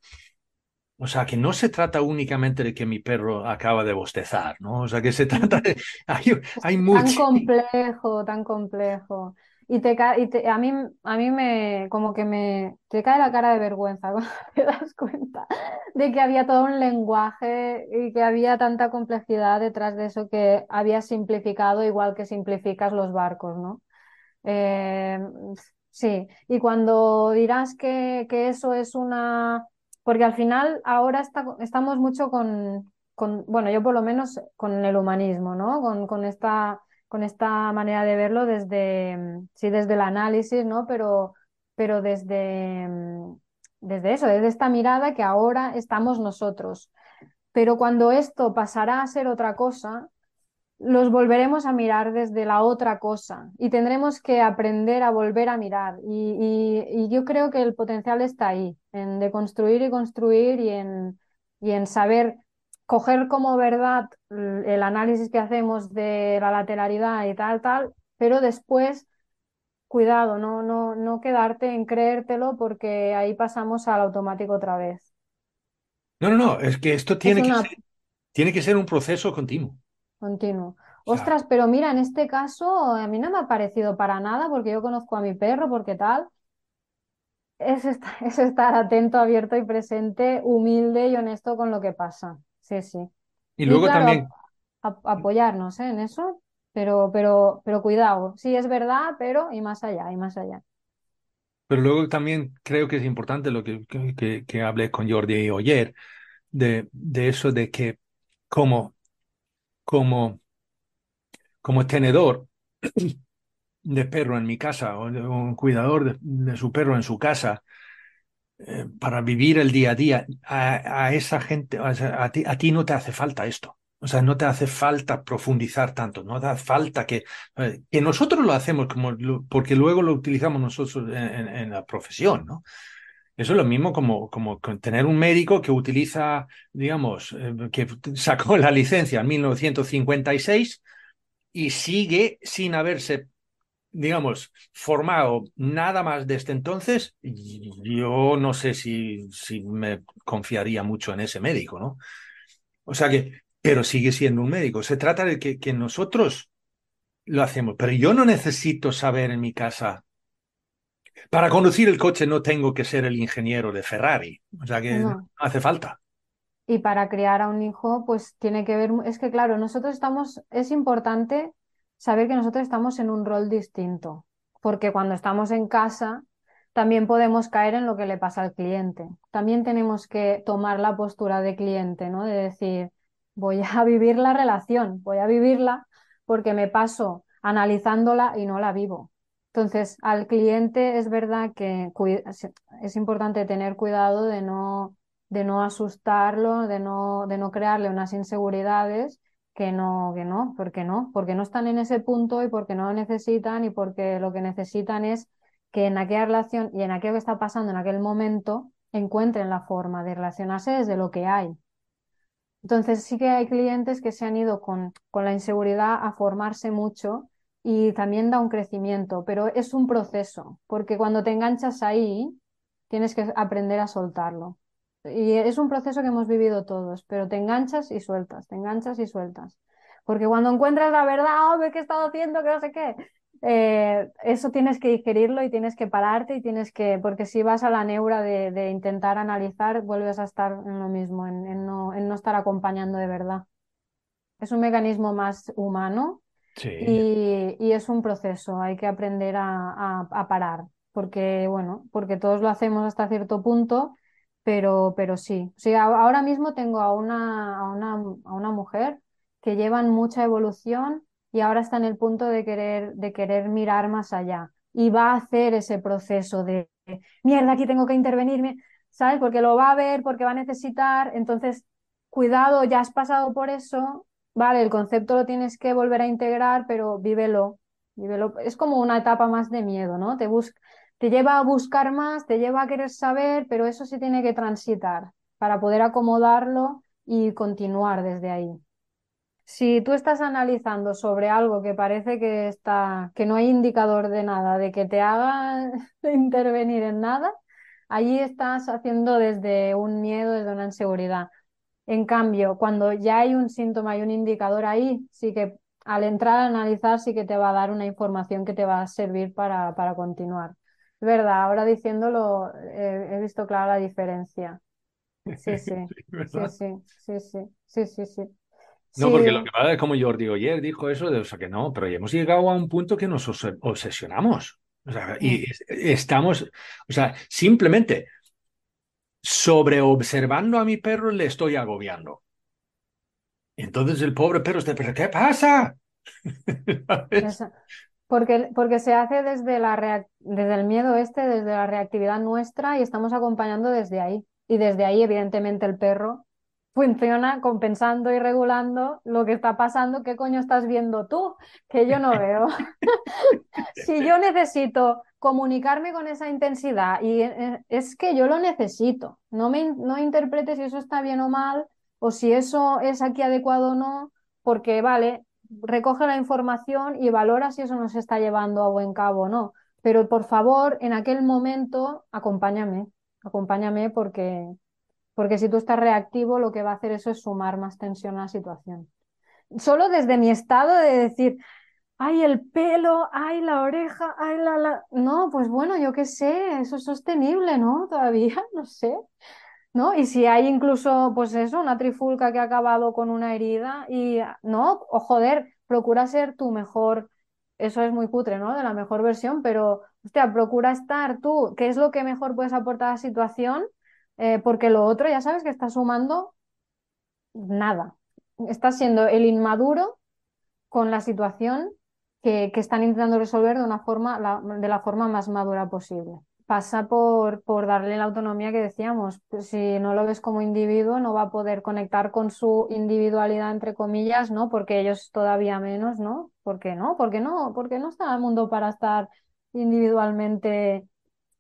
o sea que no se trata únicamente de que mi perro acaba de bostezar, ¿no? O sea que se trata de... Hay, hay mucho... Tan complejo, tan complejo. Y, te, y a, mí, a mí me, como que me, te cae la cara de vergüenza cuando te das cuenta de que había todo un lenguaje y que había tanta complejidad detrás de eso que había simplificado igual que simplificas los barcos, ¿no? Eh, sí, y cuando dirás que, que, eso es una... Porque al final ahora está, estamos mucho con, con, bueno, yo por lo menos con el humanismo, ¿no? Con, con esta con esta manera de verlo desde, sí, desde el análisis, ¿no? Pero, pero desde, desde eso, desde esta mirada que ahora estamos nosotros. Pero cuando esto pasará a ser otra cosa, los volveremos a mirar desde la otra cosa y tendremos que aprender a volver a mirar. Y, yo creo que el potencial está ahí, en de construir y construir y en, y en saber coger como verdad el análisis que hacemos de la lateralidad y tal, tal, pero después, cuidado, no, no, no quedarte en creértelo porque ahí pasamos al automático otra vez. No, no, no, es que esto tiene, que, ser, tiene que ser un proceso continuo continuo. Ostras, pero mira, en este caso a mí no me ha parecido para nada porque yo conozco a mi perro, porque tal. Es es estar atento, abierto y presente, humilde y honesto con lo que pasa. Sí, sí. Y luego también... apoyarnos ¿eh? en eso, pero, pero, pero cuidado. Sí, es verdad, pero y más allá, y más allá. Pero luego también creo que es importante lo que, que, que hablé con Jordi ayer, de, de eso de que como como, como tenedor de perro en mi casa o, un cuidador de, su perro en su casa eh, para vivir el día a día, a, esa gente, a, ti, a ti no te hace falta esto. O sea, no te hace falta profundizar tanto, no te hace falta que, eh, que nosotros lo hacemos como, porque luego lo utilizamos nosotros en, la profesión, ¿no? Eso es lo mismo como, como tener un médico que utiliza, digamos, eh, que sacó la licencia en 1956 y sigue sin haberse, digamos, formado nada más desde entonces. Yo no sé si, si me confiaría mucho en ese médico, ¿no? O sea que, pero sigue siendo un médico. Se trata de que, que nosotros lo hacemos, pero yo no necesito saber en mi casa para conducir el coche no tengo que ser el ingeniero de Ferrari, o sea que no. hace falta. Y para criar a un hijo, pues tiene que ver, es que claro, nosotros estamos, es importante saber que nosotros estamos en un rol distinto, porque cuando estamos en casa también podemos caer en lo que le pasa al cliente. También tenemos que tomar la postura de cliente, ¿no? De decir, voy a vivir la relación, voy a vivirla porque me paso analizándola y no la vivo. Entonces, al cliente es verdad que es importante tener cuidado de no, de no asustarlo, de no, de no crearle unas inseguridades que no, que no, porque no, porque no están en ese punto y porque no lo necesitan y porque lo que necesitan es que en aquella relación y en aquello que está pasando en aquel momento encuentren la forma de relacionarse desde lo que hay. Entonces sí que hay clientes que se han ido con, con la inseguridad a formarse mucho y también da un crecimiento, pero es un proceso, porque cuando te enganchas ahí, tienes que aprender a soltarlo. Y es un proceso que hemos vivido todos, pero te enganchas y sueltas, te enganchas y sueltas. Porque cuando encuentras la verdad, oh, ¿qué he estado haciendo? Que no sé qué. Eh, eso tienes que digerirlo y tienes que pararte y tienes que, porque si vas a la neura de, intentar analizar, vuelves a estar en lo mismo, en, no, en no estar acompañando de verdad. Es un mecanismo más humano y, es un proceso, hay que aprender a, parar, porque, bueno, porque todos lo hacemos hasta cierto punto, pero, pero sí. Ahora mismo tengo a una, a una, a una mujer que llevan mucha evolución y ahora está en el punto de querer, de querer mirar más allá y va a hacer ese proceso de, mierda, aquí tengo que intervenirme, ¿sabes? Porque lo va a ver, porque va a necesitar, entonces, cuidado, ya has pasado por eso, vale, el concepto lo tienes que volver a integrar, pero vívelo, vívelo. Es como una etapa más de miedo, ¿no? Te, te lleva a buscar más, te lleva a querer saber, pero eso sí tiene que transitar para poder acomodarlo y continuar desde ahí. Si tú estás analizando sobre algo que parece que está, que no hay indicador de nada, de que te haga intervenir en nada, allí estás haciendo desde un miedo, desde una inseguridad. En cambio, cuando ya hay un síntoma y un indicador ahí, sí que al entrar a analizar sí que te va a dar una información que te va a servir para, para continuar. Es verdad, ahora diciéndolo eh, he visto clara la diferencia. Sí, sí, sí, sí, sí, sí, sí, sí, No, porque lo que pasa es como Jordi ayer dijo eso, de, o sea, que no, pero ya hemos llegado a un punto que nos obsesionamos. O sea, y estamos, o sea, simplemente sobre observando a mi perro le estoy agobiando. Entonces el pobre perro está, ¿pero qué pasa? Porque, porque se hace desde, la desde el miedo este, desde la reactividad nuestra y estamos acompañando desde ahí. Y desde ahí, evidentemente, el perro funciona compensando y regulando lo que está pasando. ¿Qué coño estás viendo tú? Que yo no veo. si yo necesito comunicarme con esa intensidad y eh, es que yo lo necesito, no me no interpretes si eso está bien o mal o si eso es aquí adecuado o no, porque vale, recoge la información y valora si eso nos está llevando a buen cabo o no. Pero por favor, en aquel momento, acompáñame, acompáñame porque, porque si tú estás reactivo, lo que va a hacer eso es sumar más tensión a la situación. Solo desde mi estado de decir, ay, el pelo, ay, la oreja, ay, la, la... No, pues bueno, yo qué sé, eso es sostenible, ¿no? Todavía, no sé. ¿No? Y si hay incluso, pues eso, una trifulca que ha acabado con una herida y, ¿no? O joder, procura ser tu mejor, eso es muy cutre, ¿no? De la mejor versión, pero, hostia, procura estar tú, ¿qué es lo que mejor puedes aportar a la situación? Eh, porque lo otro ya sabes que está sumando nada. Estás siendo el inmaduro con la situación que, que están intentando resolver de una forma, de la forma más madura posible pasa por, por darle la autonomía que decíamos. Si no lo ves como individuo, no va a poder conectar con su individualidad, entre comillas, ¿no? Porque ellos todavía menos, ¿no? ¿Por qué no? ¿Por qué no? Porque no está el mundo para estar individualmente.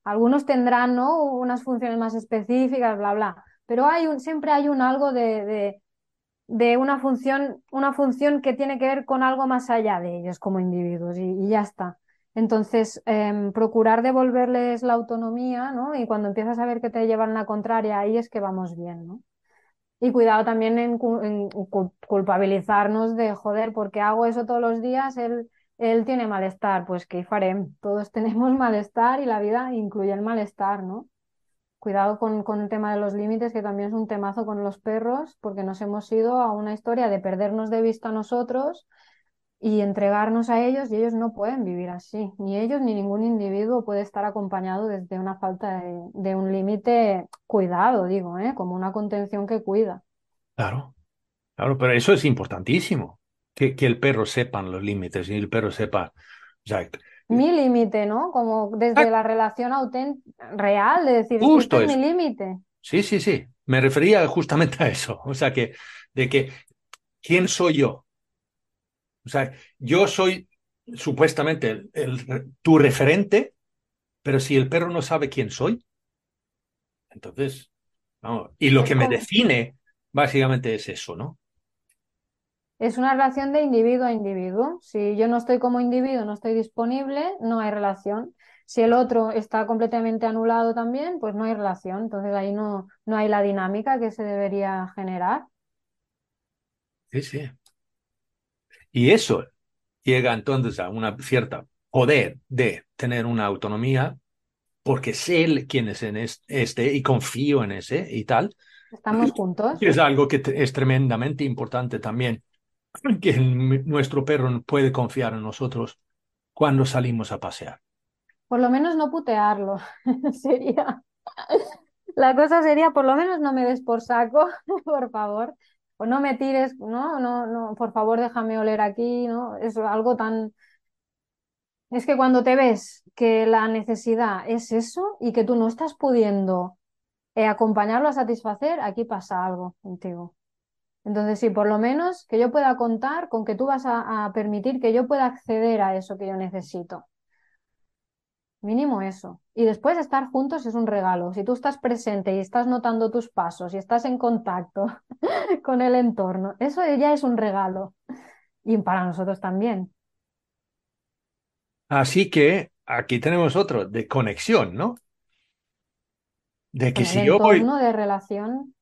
Algunos tendrán, ¿no? Unas funciones más específicas, bla, bla. Pero hay un, siempre hay un algo de, de, de una función, una función que tiene que ver con algo más allá de ellos como individuos y, y ya está. Entonces, em, procurar devolverles la autonomía, ¿no? Y cuando empiezas a ver que te llevan la contraria, ahí es que vamos bien, ¿no? Y cuidado también en, culpabilizarnos de, joder, porque hago eso todos los días, él, él tiene malestar. Pues que farem, todos tenemos malestar y la vida incluye el malestar, ¿no? Cuidado con, con el tema de los límites, que también es un temazo con los perros, porque nos hemos ido a una historia de perdernos de vista a nosotros y entregarnos a ellos y ellos no pueden vivir así. Ni ellos ni ningún individuo puede estar acompañado desde una falta de, un límite cuidado, digo, ¿eh? como una contención que cuida. Claro, claro, pero eso es importantísimo, que, que el perro sepan los límites y el perro sepa... mi límite, ¿no? Como desde ah. la relación real, de decir, Justo este es mi límite. Sí, sí, sí. Me refería justamente a eso. O sea, que de que, ¿quién soy yo? O sea, yo soy supuestamente el, tu referente, pero si el perro no sabe quién soy, entonces, vamos, y lo que me define básicamente es eso, ¿no? Es una relación de individuo a individuo. Si yo no estoy como individuo, no estoy disponible, no hay relación. Si el otro está completamente anulado también, pues no hay relación. Entonces ahí no, no hay la dinámica que se debería generar. Sí, sí. Y eso llega entonces a una cierta poder de tener una autonomía porque sé quién es en este y confío en ese y tal. Estamos juntos. Es algo que es tremendamente importante también, que nuestro perro puede confiar en nosotros cuando salimos a pasear. Por lo menos no putearlo, sería. La cosa sería, por lo menos no me des por saco, por favor o no me tires, no, no, no, por favor déjame oler aquí, ¿no? Es algo tan... Es que cuando te ves que la necesidad es eso y que tú no estás pudiendo eh, acompañarlo a satisfacer, aquí pasa algo contigo. Entonces, sí, por lo menos que yo pueda contar con que tú vas a permitir que yo pueda acceder a eso que yo necesito. Mínimo eso. Y después estar juntos es un regalo. Si tú estás presente y estás notando tus pasos y estás en contacto con el entorno, eso ya es un regalo. Y para nosotros también. Así que aquí tenemos otro de conexión, ¿no? De que si yo voy. de relación.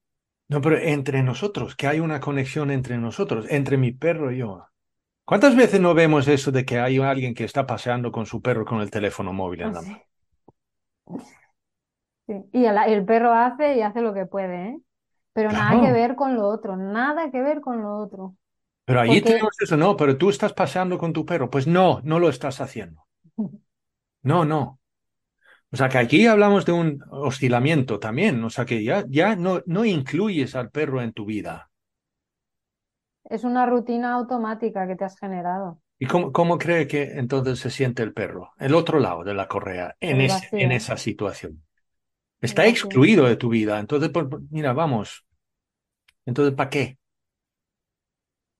No, pero entre nosotros, que hay una conexión entre nosotros, entre mi perro y yo. ¿Cuántas veces no vemos eso de que hay alguien que está paseando con su perro con el teléfono móvil en la mano? Y el, perro hace y hace lo que puede, ¿eh? Pero nada que ver con lo otro, nada que ver con lo otro. Pero ahí tenemos eso, no, pero tú estás paseando con tu perro. Pues no, no lo estás haciendo. No, no. O sea que aquí hablamos de un oscilamiento también, o sea que ya, ya no, no incluyes al perro en tu vida. Es una rutina automática que te has generado. ¿Y cómo, cómo cree que entonces se siente el perro? El otro lado de la correa, en, ese- en esa situación. Está excluido de tu vida. Entonces, mira, vamos. Entonces, ¿para qué?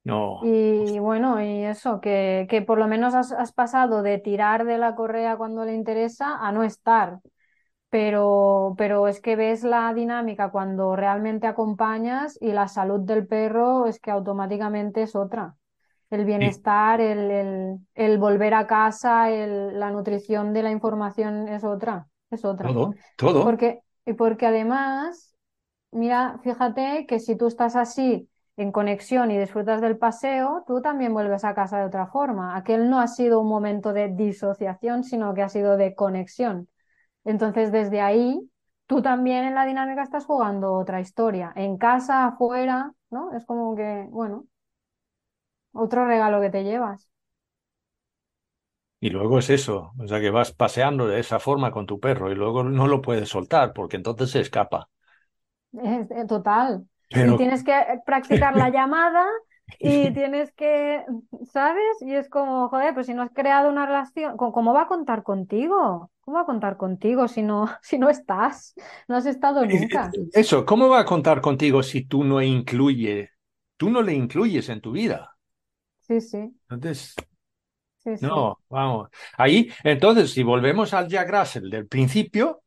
No. Y bueno, y eso, que, que por lo menos has, has pasado de tirar de la correa cuando le interesa a no estar. Pero, pero es que ves la dinámica cuando realmente acompañas y la salud del perro es que automáticamente es otra. El bienestar, el, el- el volver a casa, el- la nutrición de la información es otra, es otra. Todo, todo. Porque, y porque además, mira, fíjate que si tú estás así en conexión y disfrutas del paseo, tú también vuelves a casa de otra forma. Aquel no ha sido un momento de disociación, sino que ha sido de conexión. Entonces, desde ahí, tú también en la dinámica estás jugando otra historia. En casa, afuera, ¿no? Es como que, bueno, otro regalo que te llevas. Y luego es eso. O sea, que vas paseando de esa forma con tu perro y luego no lo puedes soltar porque entonces se escapa. Es- eh, total. Y tienes que eh, practicar la llamada y tienes que, ¿sabes? Y es como, joder, pues si no has creado una relación, ¿cómo, cómo va a contar contigo? ¿Cómo va a contar contigo si no, si no estás? No has estado nunca. eso, ¿cómo va a contar contigo si tú no incluye, tú no le incluyes en tu vida? Sí, sí, Entonces, sí, sí. no, vamos. Ahí, entonces, si volvemos al Jack Russell del principio,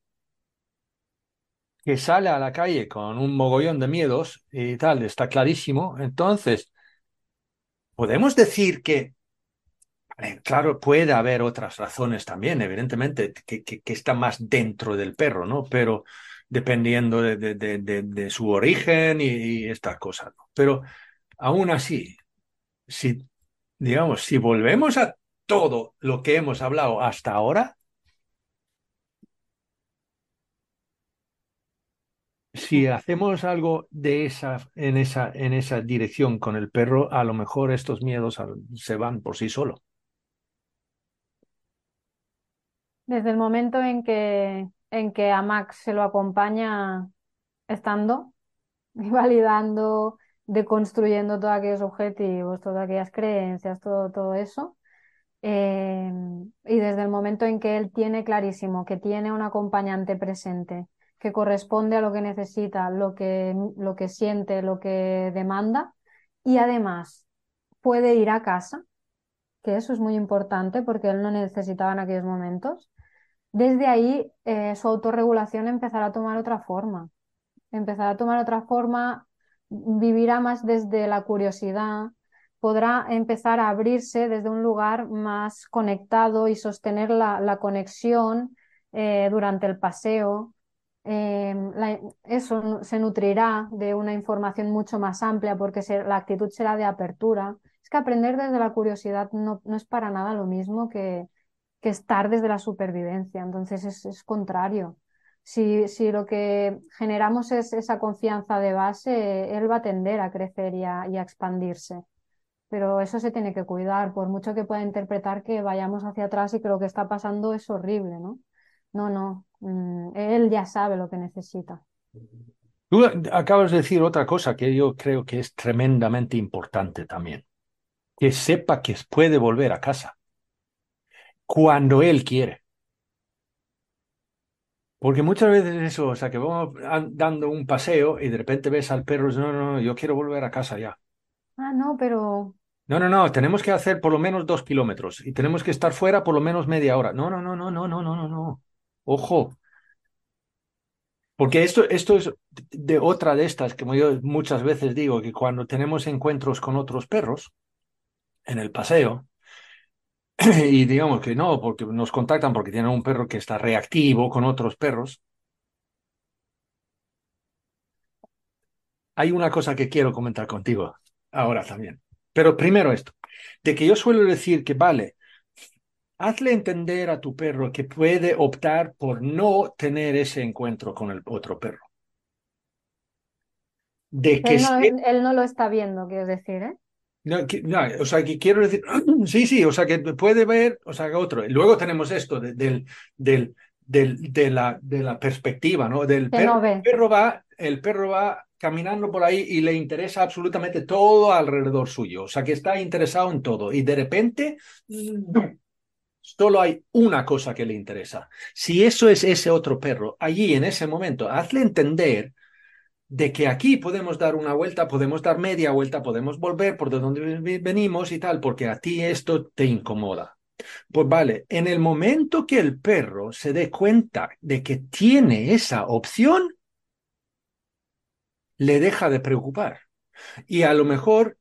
que sale a la calle con un mogollón de miedos y tal, está clarísimo. Entonces, podemos decir que, claro, puede haber otras razones también, evidentemente, que, que, está más dentro del perro, ¿no? Pero dependiendo de, su origen y, estas cosas, ¿no? Pero aún así, si, digamos, si volvemos a todo lo que hemos hablado hasta ahora, si hacemos algo de esa, en esa, en esa dirección con el perro, a lo mejor estos miedos se van por sí solo. Desde el momento en que, en que a Max se lo acompaña estando y validando, deconstruyendo todos aquellos objetivos, todas aquellas creencias, todo, todo eso. Eh, y desde el momento en que él tiene clarísimo que tiene un acompañante presente, que corresponde a lo que necesita, lo que, lo que siente, lo que demanda, y además puede ir a casa, que eso es muy importante porque él no necesitaba en aquellos momentos, desde ahí eh, su autorregulación empezará a tomar otra forma empezará a tomar otra forma, vivirá más desde la curiosidad, podrá empezar a abrirse desde un lugar más conectado y sostener la, conexión eh, durante el paseo. La- eso se nutrirá de una información mucho más amplia porque la actitud será de apertura. Es que aprender desde la curiosidad no es para nada lo mismo que, que estar desde la supervivencia. Entonces es, es contrario. Si, si lo que generamos es esa confianza de base, él va a tender a crecer y a, expandirse. Pero eso se tiene que cuidar, por mucho que pueda interpretar que vayamos hacia atrás y que lo que está pasando es horrible, ¿no? No, no, mm, él ya sabe lo que necesita. Tú acabas de decir otra cosa que yo creo que es tremendamente importante también. Que sepa que puede volver a casa cuando él quiere. Porque muchas veces eso, o sea, que vamos an- dando un paseo y de repente ves al perro no, no, no, yo quiero volver a casa ya. Ah, no, pero No, no, no, tenemos que hacer por lo menos dos kilómetros y tenemos que estar fuera por lo menos media hora. No, no, no, no, no, no, no, no, no. Ojo. Porque esto, esto es de otra de estas, como yo muchas veces digo, que cuando tenemos encuentros con otros perros en el paseo, y digamos que no, porque nos contactan porque tienen un perro que está reactivo con otros perros, hay una cosa que quiero comentar contigo ahora también. Pero primero esto, de que yo suelo decir que vale, hazle entender a tu perro que puede optar por no tener ese encuentro con el otro perro. De que él no, se- él no lo está viendo, quiero decir, ¿eh? No, no, o sea, que quiero decir, sí, sí, o sea, que puede ver, o sea, otro. Luego tenemos esto de, del, del, del- de, la, de la perspectiva, ¿no? Del perro, no perro va, el perro va caminando por ahí y le interesa absolutamente todo alrededor suyo, o sea, que está interesado en todo y de repente solo hay una cosa que le interesa. Si eso es ese otro perro, allí en ese momento, hazle entender de que aquí podemos dar una vuelta, podemos dar media vuelta, podemos volver por donde venimos y tal, porque a ti esto te incomoda. Pues vale, en el momento que el perro se dé cuenta de que tiene esa opción, le deja de preocupar. Y a lo mejor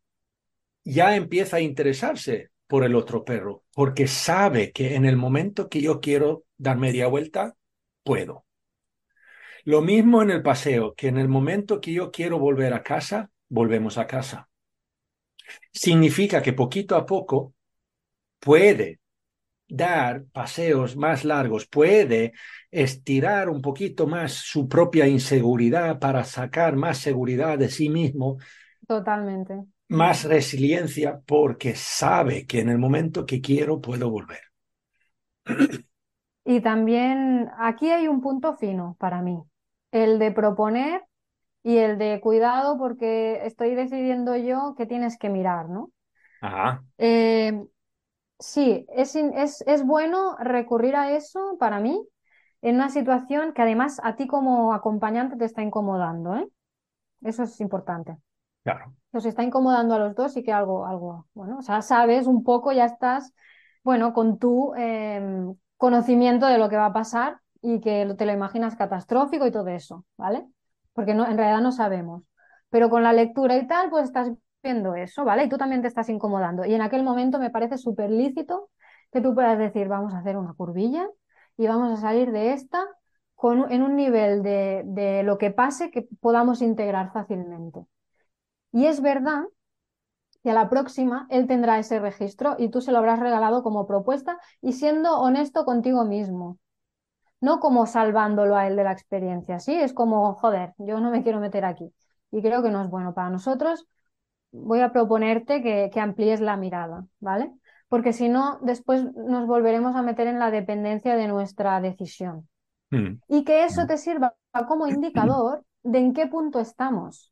ya empieza a interesarse por el otro perro, porque sabe que en el momento que yo quiero dar media vuelta, puedo. Lo mismo en el paseo, que en el momento que yo quiero volver a casa, volvemos a casa. Significa que poquito a poco puede dar paseos más largos, puede estirar un poquito más su propia inseguridad para sacar más seguridad de sí mismo. Totalmente. Más resiliencia porque sabe que en el momento que quiero puedo volver. Y también aquí hay un punto fino para mí, el de proponer y el de cuidado porque estoy decidiendo yo qué tienes que mirar, ¿no? Ajá. Eh, sí, es, es, es bueno recurrir a eso para mí en una situación que además a ti como acompañante te está incomodando, ¿eh? Eso es importante. Claro. Nos está incomodando a los dos y que algo, algo, bueno, o sea, sabes un poco, ya estás, bueno, con tu em, conocimiento de lo que va a pasar y que te lo imaginas catastrófico y todo eso, ¿vale? Porque no, en realidad no sabemos. Pero con la lectura y tal, pues estás viendo eso, ¿vale? Y tú también te estás incomodando. Y en aquel momento me parece súper lícito que tú puedas decir, vamos a hacer una curvilla y vamos a salir de esta con, en un nivel de, de lo que pase que podamos integrar fácilmente. Y es verdad que a la próxima él tendrá ese registro y tú se lo habrás regalado como propuesta y siendo honesto contigo mismo. No como salvándolo a él de la experiencia, ¿sí? Es como, joder, yo no me quiero meter aquí. Y creo que no es bueno para nosotros voy a proponerte que, amplíes la mirada, ¿vale? Porque si no, después nos volveremos a meter en la dependencia de nuestra decisión. Mm. Y que eso mm. te sirva como indicador de en qué punto estamos.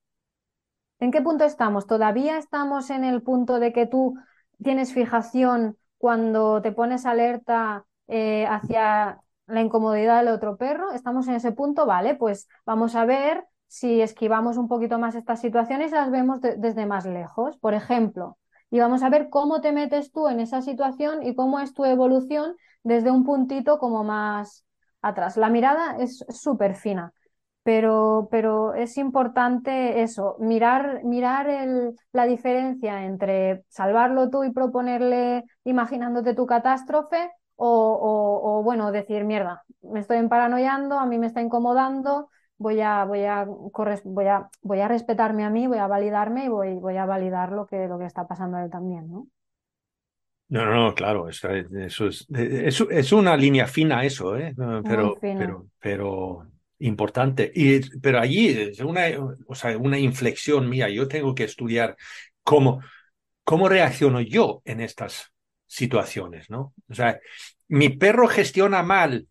¿En qué punto estamos? ¿Todavía estamos en el punto de que tú tienes fijación cuando te pones alerta eh, hacia la incomodidad del otro perro? ¿Estamos en ese punto? Vale, pues vamos a ver si esquivamos un poquito más estas situaciones y las vemos desde más lejos, por ejemplo. Y vamos a ver cómo te metes tú en esa situación y cómo es tu evolución desde un puntito como más atrás. La mirada es súper fina, pero, pero es importante eso, mirar, mirar el, la diferencia entre salvarlo tú y proponerle imaginándote tu catástrofe o, o, o bueno, decir, mierda, me estoy paranoiando, a mí me está incomodando, voy a, voy a, voy a, voy a respetarme a mí, voy a validarme y voy, voy a validar lo que, lo que está pasando a él también, ¿no? No, no, no, claro, eso, eso es, es, una línea fina eso, ¿eh? pero, pero, pero importante. Y, pero allí es una, o sea, una inflexión mía. Yo tengo que estudiar cómo, cómo reacciono yo en estas situaciones, ¿no? O sea, mi perro gestiona mal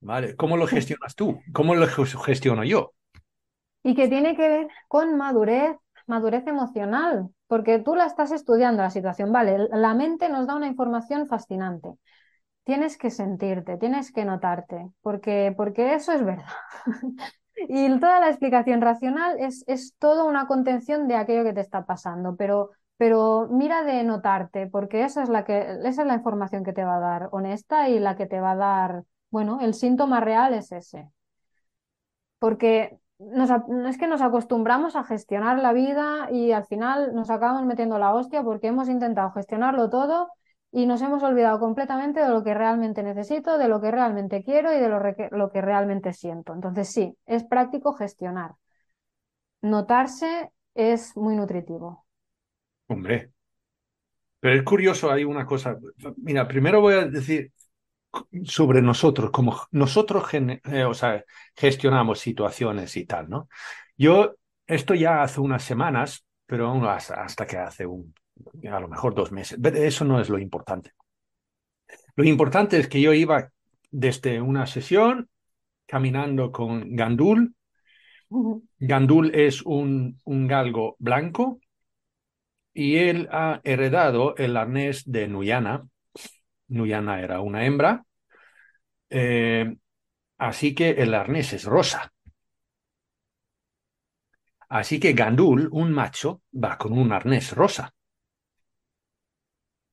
Vale, ¿cómo lo gestionas tú? ¿Cómo lo gestiono yo? Y que tiene que ver con madurez, madurez emocional, porque tú la estás estudiando la situación, vale, la mente nos da una información fascinante. Tienes que sentirte, tienes que notarte, porque, porque eso es verdad. y toda la explicación racional es, es toda una contención de aquello que te está pasando, pero, pero mira de notarte, porque esa es, la que, esa es la información que te va a dar honesta y la que te va a dar bueno, el síntoma real es ese. Porque es que nos acostumbramos a gestionar la vida y al final nos acabamos metiendo la hostia porque hemos intentado gestionarlo todo y nos hemos olvidado completamente de lo que realmente necesito, de lo que realmente quiero y de lo, lo que realmente siento. Entonces sí, es práctico gestionar. Notarse es muy nutritivo. Hombre, pero es curioso, hay una cosa. Mira, primero voy a decir, sobre nosotros, como nosotros eh, o sea, gestionamos situaciones y tal, ¿no? Yo, esto ya hace unas semanas, pero hasta, hasta que hace un, a lo mejor dos meses, eso no es lo importante. Lo importante es que yo iba desde una sesión caminando con Gandul Gandul es un, un galgo blanco y él ha heredado el arnés de Nuyana. Nuyana era una hembra, eh, así que el arnés es rosa. Así que Gandul, un macho, va con un arnés rosa.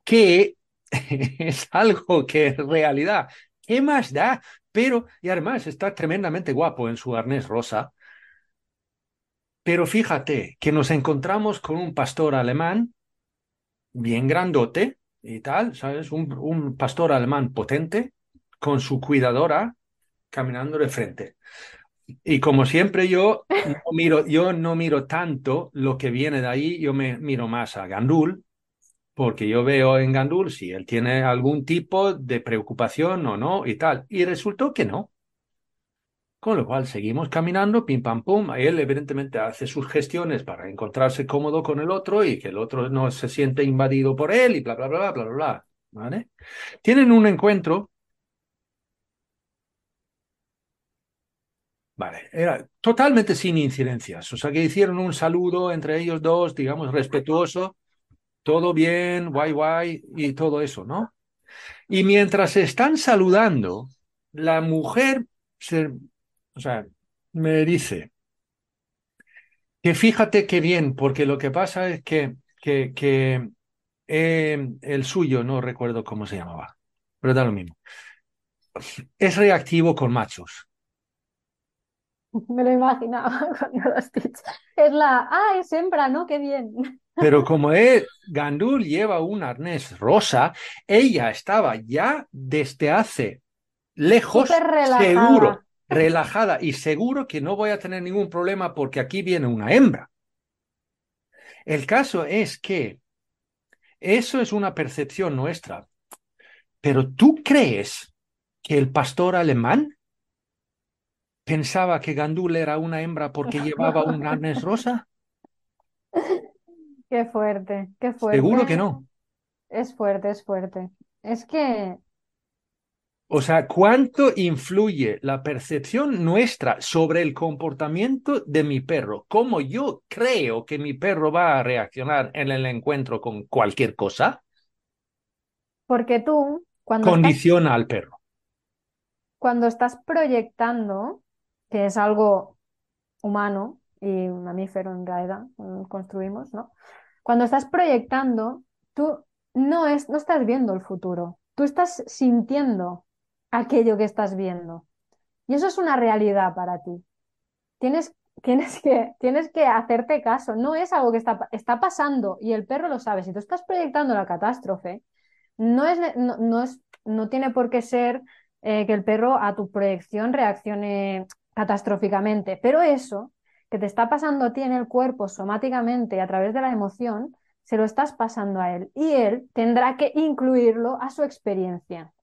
Que es algo que en realidad, ¿qué más da? Pero, y además está tremendamente guapo en su arnés rosa. Pero fíjate que nos encontramos con un pastor alemán bien grandote y tal, ¿sabes? Un, pastor alemán potente con su cuidadora caminando de frente. Y como siempre yo no miro, yo no miro tanto lo que viene de ahí, yo me miro más a Gandul, porque yo veo en Gandul si él tiene algún tipo de preocupación o no y tal. Y resultó que no. Con lo cual seguimos caminando, pim pam pum. Él evidentemente hace sus gestiones para encontrarse cómodo con el otro y que el otro no se siente invadido por él y bla bla bla bla bla bla. ¿Vale? Tienen un encuentro. Vale, era totalmente sin incidencias. O sea que hicieron un saludo entre ellos dos, digamos, respetuoso. Todo bien, guay, guay y todo eso, ¿no? Y mientras están saludando, la mujer se, o sea, me dice que fíjate qué bien, porque lo que pasa es que, que, que eh, el suyo, no recuerdo cómo se llamaba, pero da lo mismo, es reactivo con machos. Me lo imaginaba cuando lo has dicho. Es la, ah, es hembra, ¿no? Qué bien. Pero como él, Gandul lleva un arnés rosa, ella estaba ya desde hace lejos, seguro, relajada y seguro que no voy a tener ningún problema porque aquí viene una hembra. El caso es que eso es una percepción nuestra. Pero ¿tú crees que el pastor alemán pensaba que Gandul era una hembra porque llevaba un arnés rosa? Qué fuerte, qué fuerte. Seguro que no. Es fuerte, es fuerte. Es que O sea, ¿cuánto influye la percepción nuestra sobre el comportamiento de mi perro? ¿Cómo yo creo que mi perro va a reaccionar en el encuentro con cualquier cosa? porque tú, cuando estás, Condiciona al perro. cuando estás proyectando, que es algo humano y mamífero en realidad, mm, construimos, ¿no? Cuando estás proyectando, tú no es, no estás viendo el futuro, tú estás sintiendo aquello que estás viendo. Y eso es una realidad para ti. Tienes, tienes que, tienes que hacerte caso. No es algo que está, está pasando y el perro lo sabe. Si tú estás proyectando la catástrofe, no es, no, no es, no tiene por qué ser eh, que el perro a tu proyección reaccione catastróficamente, pero eso que te está pasando a ti en el cuerpo somáticamente a través de la emoción, se lo estás pasando a él y él tendrá que incluirlo a su experiencia.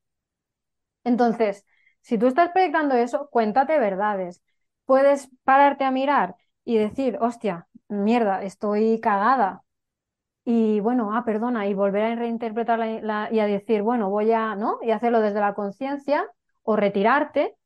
Entonces, si tú estás proyectando eso, cuéntate verdades. Puedes pararte a mirar y decir, hostia, mierda, estoy cagada. Y bueno, ah, perdona, y volver a reinterpretar la- y a decir, bueno, voy a, ¿no? Y hacerlo desde la conciencia o retirarte.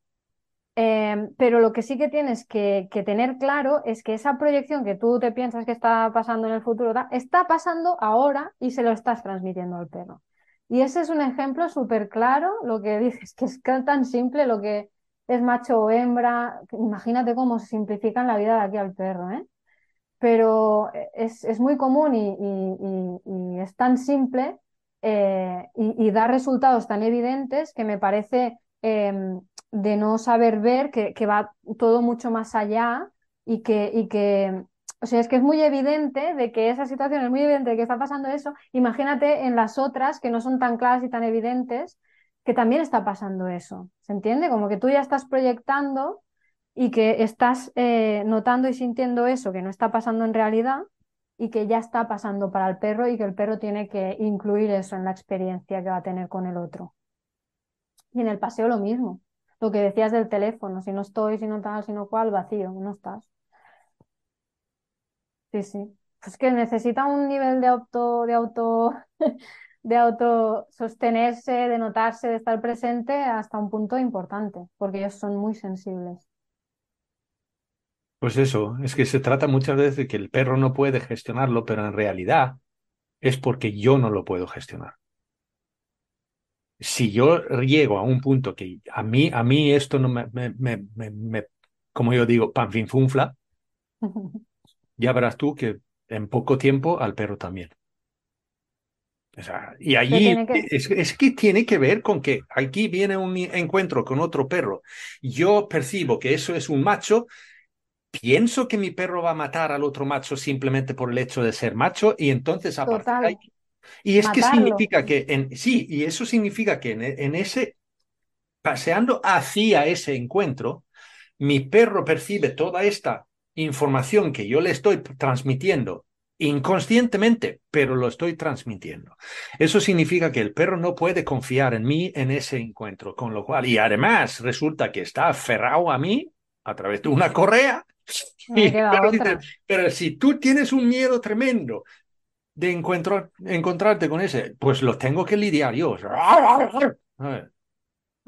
Eh, pero lo que sí que tienes que, tener claro es que esa proyección que tú te piensas que está pasando en el futuro, está pasando ahora y se lo estás transmitiendo al perro. Y ese es un ejemplo súper claro, lo que dices, que es tan simple lo que es macho o hembra. Imagínate cómo se simplifican la vida de aquí al perro, ¿eh? Pero es, es muy común y, y- es tan simple eh, y, da resultados tan evidentes que me parece em, de no saber ver que, que va todo mucho más allá y que, y que, o sea, es que es muy evidente de que esa situación es muy evidente de que está pasando eso. Imagínate en las otras que no son tan claras y tan evidentes que también está pasando eso. ¿Se entiende? Como que tú ya estás proyectando y que estás eh, notando y sintiendo eso que no está pasando en realidad y que ya está pasando para el perro y que el perro tiene que incluir eso en la experiencia que va a tener con el otro. Y en el paseo lo mismo. Lo que decías del teléfono, si no estoy, si no tal, si no cual, vacío, no estás. Sí, sí. Pues que necesita un nivel de auto, de auto, de auto sostenerse, de notarse, de estar presente hasta un punto importante, porque ellos son muy sensibles. Pues eso, es que se trata muchas veces de que el perro no puede gestionarlo, pero en realidad es porque yo no lo puedo gestionar. Si yo llego a un punto que a mí, a mí esto no me, me, me, me como yo digo, pan fin funfla, ya verás tú que en poco tiempo al perro también. O sea, y allí que... Es, es, que tiene que ver con que aquí viene un encuentro con otro perro. Yo percibo que eso es un macho, pienso que mi perro va a matar al otro macho simplemente por el hecho de ser macho y entonces aparte y es Matarlo. que significa que en sí y eso significa que en, en ese paseando hacia ese encuentro mi perro percibe toda esta información que yo le estoy transmitiendo inconscientemente, pero lo estoy transmitiendo. Eso significa que el perro no puede confiar en mí en ese encuentro, con lo cual, y además resulta que está aferrado a mí a través de una correa. Y pero, si tú tienes un miedo tremendo de encuentro, encontrarte con ese, pues lo tengo que lidiar yo.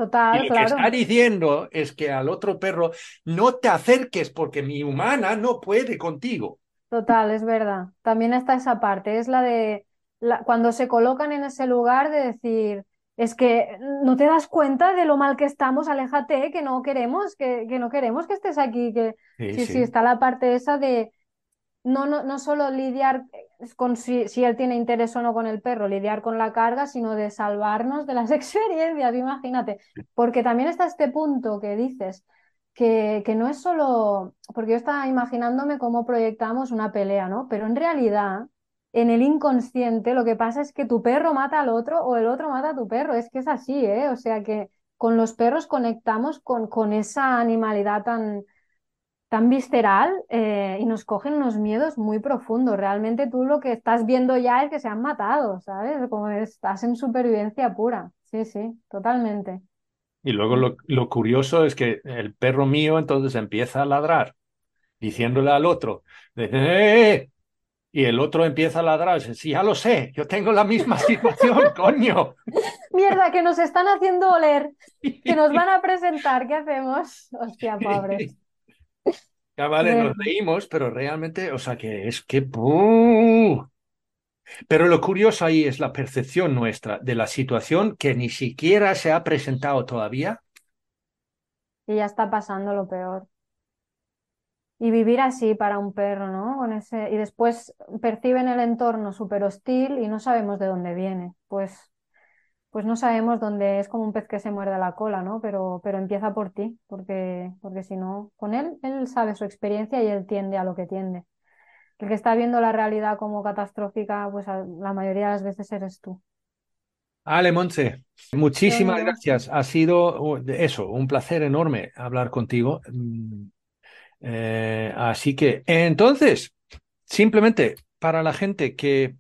Total, y lo claro. que está diciendo es que al otro perro no te acerques porque mi humana no puede contigo. Total, es verdad. También está esa parte, es la de la, cuando se colocan en ese lugar de decir, es que no te das cuenta de lo mal que estamos, aléjate, que no queremos, que, que no queremos que estés aquí, que sí, sí, sí, sí está la parte esa de no, no, no solo lidiar con si, si, él tiene interés o no con el perro, lidiar con la carga, sino de salvarnos de las experiencias, imagínate. Porque también está este punto que dices, que, que, no es solo, porque yo estaba imaginándome cómo proyectamos una pelea, ¿no? Pero en realidad, en el inconsciente, lo que pasa es que tu perro mata al otro o el otro mata a tu perro. Es que es así, ¿eh? O sea que con los perros conectamos con, con esa animalidad tan, tan visceral eh, y nos cogen unos miedos muy profundos. Realmente tú lo que estás viendo ya es que se han matado, ¿sabes? Como estás en supervivencia pura. Sí, sí, totalmente. Y luego lo, lo, curioso es que el perro mío entonces empieza a ladrar, diciéndole al otro, ¡Eh! y el otro empieza a ladrar, dice, sí, ya lo sé, yo tengo la misma situación, coño. Mierda, que nos están haciendo oler, que nos van a presentar, ¿qué hacemos? Hostia, pobres. Ya vale, nos reímos, pero realmente, o sea, que es que... Pero lo curioso ahí es la percepción nuestra de la situación que ni siquiera se ha presentado todavía. Y ya está pasando lo peor. Y vivir así para un perro, ¿no? Con ese... Y después perciben el entorno súper hostil y no sabemos de dónde viene. Pues, pues no sabemos dónde es como un pez que se muerde la cola, ¿no? Pero, pero empieza por ti, porque, porque si no, con él, él sabe su experiencia y él tiende a lo que tiende el que está viendo la realidad como catastrófica, pues la mayoría de las veces eres tú. Ale Monse, muchísimas gracias. Ha sido eso, un placer enorme hablar contigo. Eh, así que, entonces, simplemente para la gente que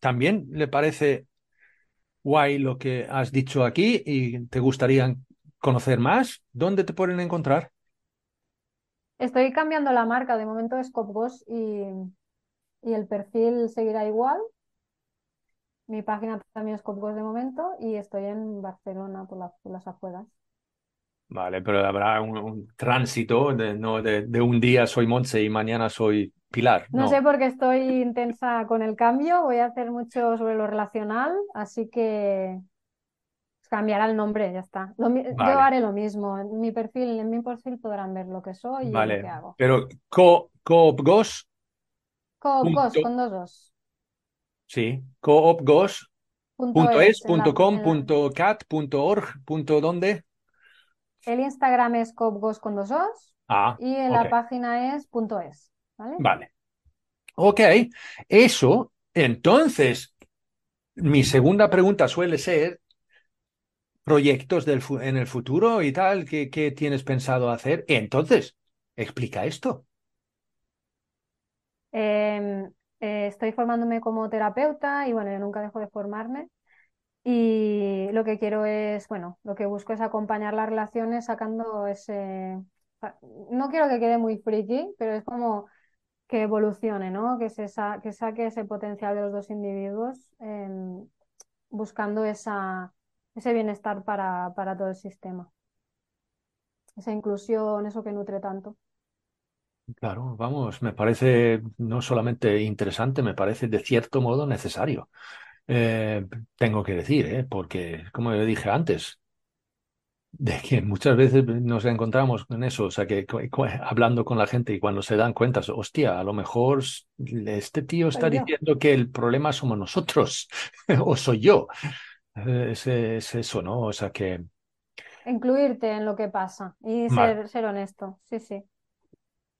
también le parece guay lo que has dicho aquí y te gustaría conocer más, ¿dónde te pueden encontrar? Estoy cambiando la marca, de momento es Copgos y, y el perfil seguirá igual. Mi página también es Copgos de momento y estoy en Barcelona por, la, por las afueras. Vale, pero habrá un, un tránsito de, no, de, de, un día soy Monse y mañana soy Pilar. No. no sé porque estoy intensa con el cambio, voy a hacer mucho sobre lo relacional, así que cambiará el nombre, ya está. Lo, vale. Yo haré lo mismo. En mi perfil, en mi perfil podrán ver lo que soy vale. y lo que hago. Pero co coopgos. Coopgos con dos dos. Sí, coopgos. Punto es, punto com, punto cat, punto org, punto dónde. El Instagram es coopgos con dos dos. Ah, y en okay. la página es punto es. ¿Vale? Vale. Ok, eso, entonces, mi segunda pregunta suele ser, proyectos del, en el futuro y tal que, que, tienes pensado hacer. Entonces, explica esto. Eh, eh, estoy formándome como terapeuta y bueno, yo nunca dejo de formarme. Y lo que quiero es, bueno, lo que busco es acompañar las relaciones sacando ese... No quiero que quede muy friki, pero es como que evolucione, ¿no? Que, se sa que saque ese potencial de los dos individuos eh, buscando esa, ese bienestar para, para todo el sistema. Esa inclusión, eso que nutre tanto. Claro, vamos, me parece no solamente interesante, me parece de cierto modo necesario. Eh, tengo que decir, ¿eh? porque como dije antes, de que muchas veces nos encontramos con eso, o sea, que hablando con la gente y cuando se dan cuenta, hostia, a lo mejor este tío está diciendo que el problema somos nosotros o soy yo. Es, es, eso, ¿no? O sea, que... Incluirte en lo que pasa y ser, ser honesto, sí, sí.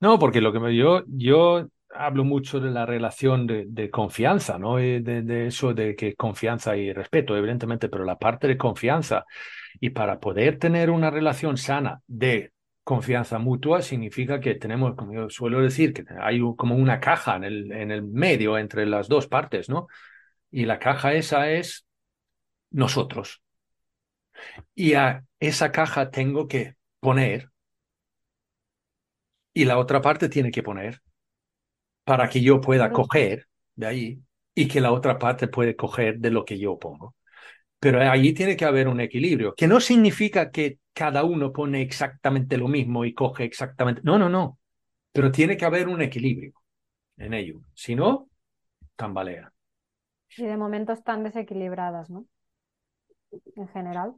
No, porque lo que me yo, yo hablo mucho de la relación de, confianza, ¿no? De, de, eso de que confianza y respeto, evidentemente, pero la parte de confianza y para poder tener una relación sana de confianza mutua significa que tenemos, como yo suelo decir, que hay como una caja en el, en el medio entre las dos partes, ¿no? Y la caja esa es nosotros. Y a esa caja tengo que poner y la otra parte tiene que poner para que yo pueda coger de ahí y que la otra parte puede coger de lo que yo pongo. Pero allí tiene que haber un equilibrio, que no significa que cada uno pone exactamente lo mismo y coge exactamente. No, no, no. Pero tiene que haber un equilibrio en ello. Si no, tambalea. Y de momento están desequilibradas, ¿no? En general.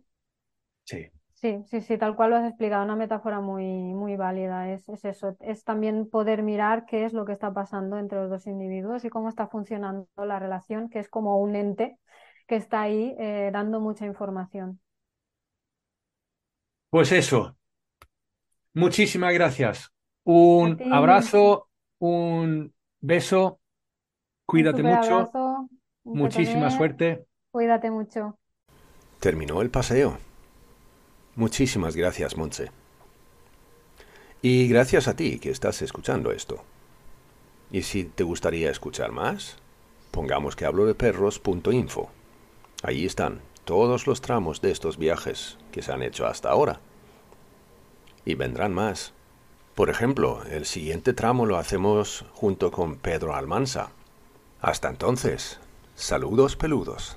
Sí. Sí, sí, sí, tal cual lo has explicado, una metáfora muy, muy válida. Es, es, eso, es también poder mirar qué es lo que está pasando entre los dos individuos y cómo está funcionando la relación, que es como un ente que está ahí eh, dando mucha información. Pues eso. Muchísimas gracias. Un abrazo, un beso. Cuídate mucho. Muchísima suerte. Cuídate mucho. Terminó el paseo. Muchísimas gracias, Montse. Y gracias a ti que estás escuchando esto. Y si te gustaría escuchar más, pongamos que hablo de perros.info. Allí están todos los tramos de estos viajes que se han hecho hasta ahora. Y vendrán más. Por ejemplo, el siguiente tramo lo hacemos junto con Pedro Almansa. Hasta entonces, saludos peludos.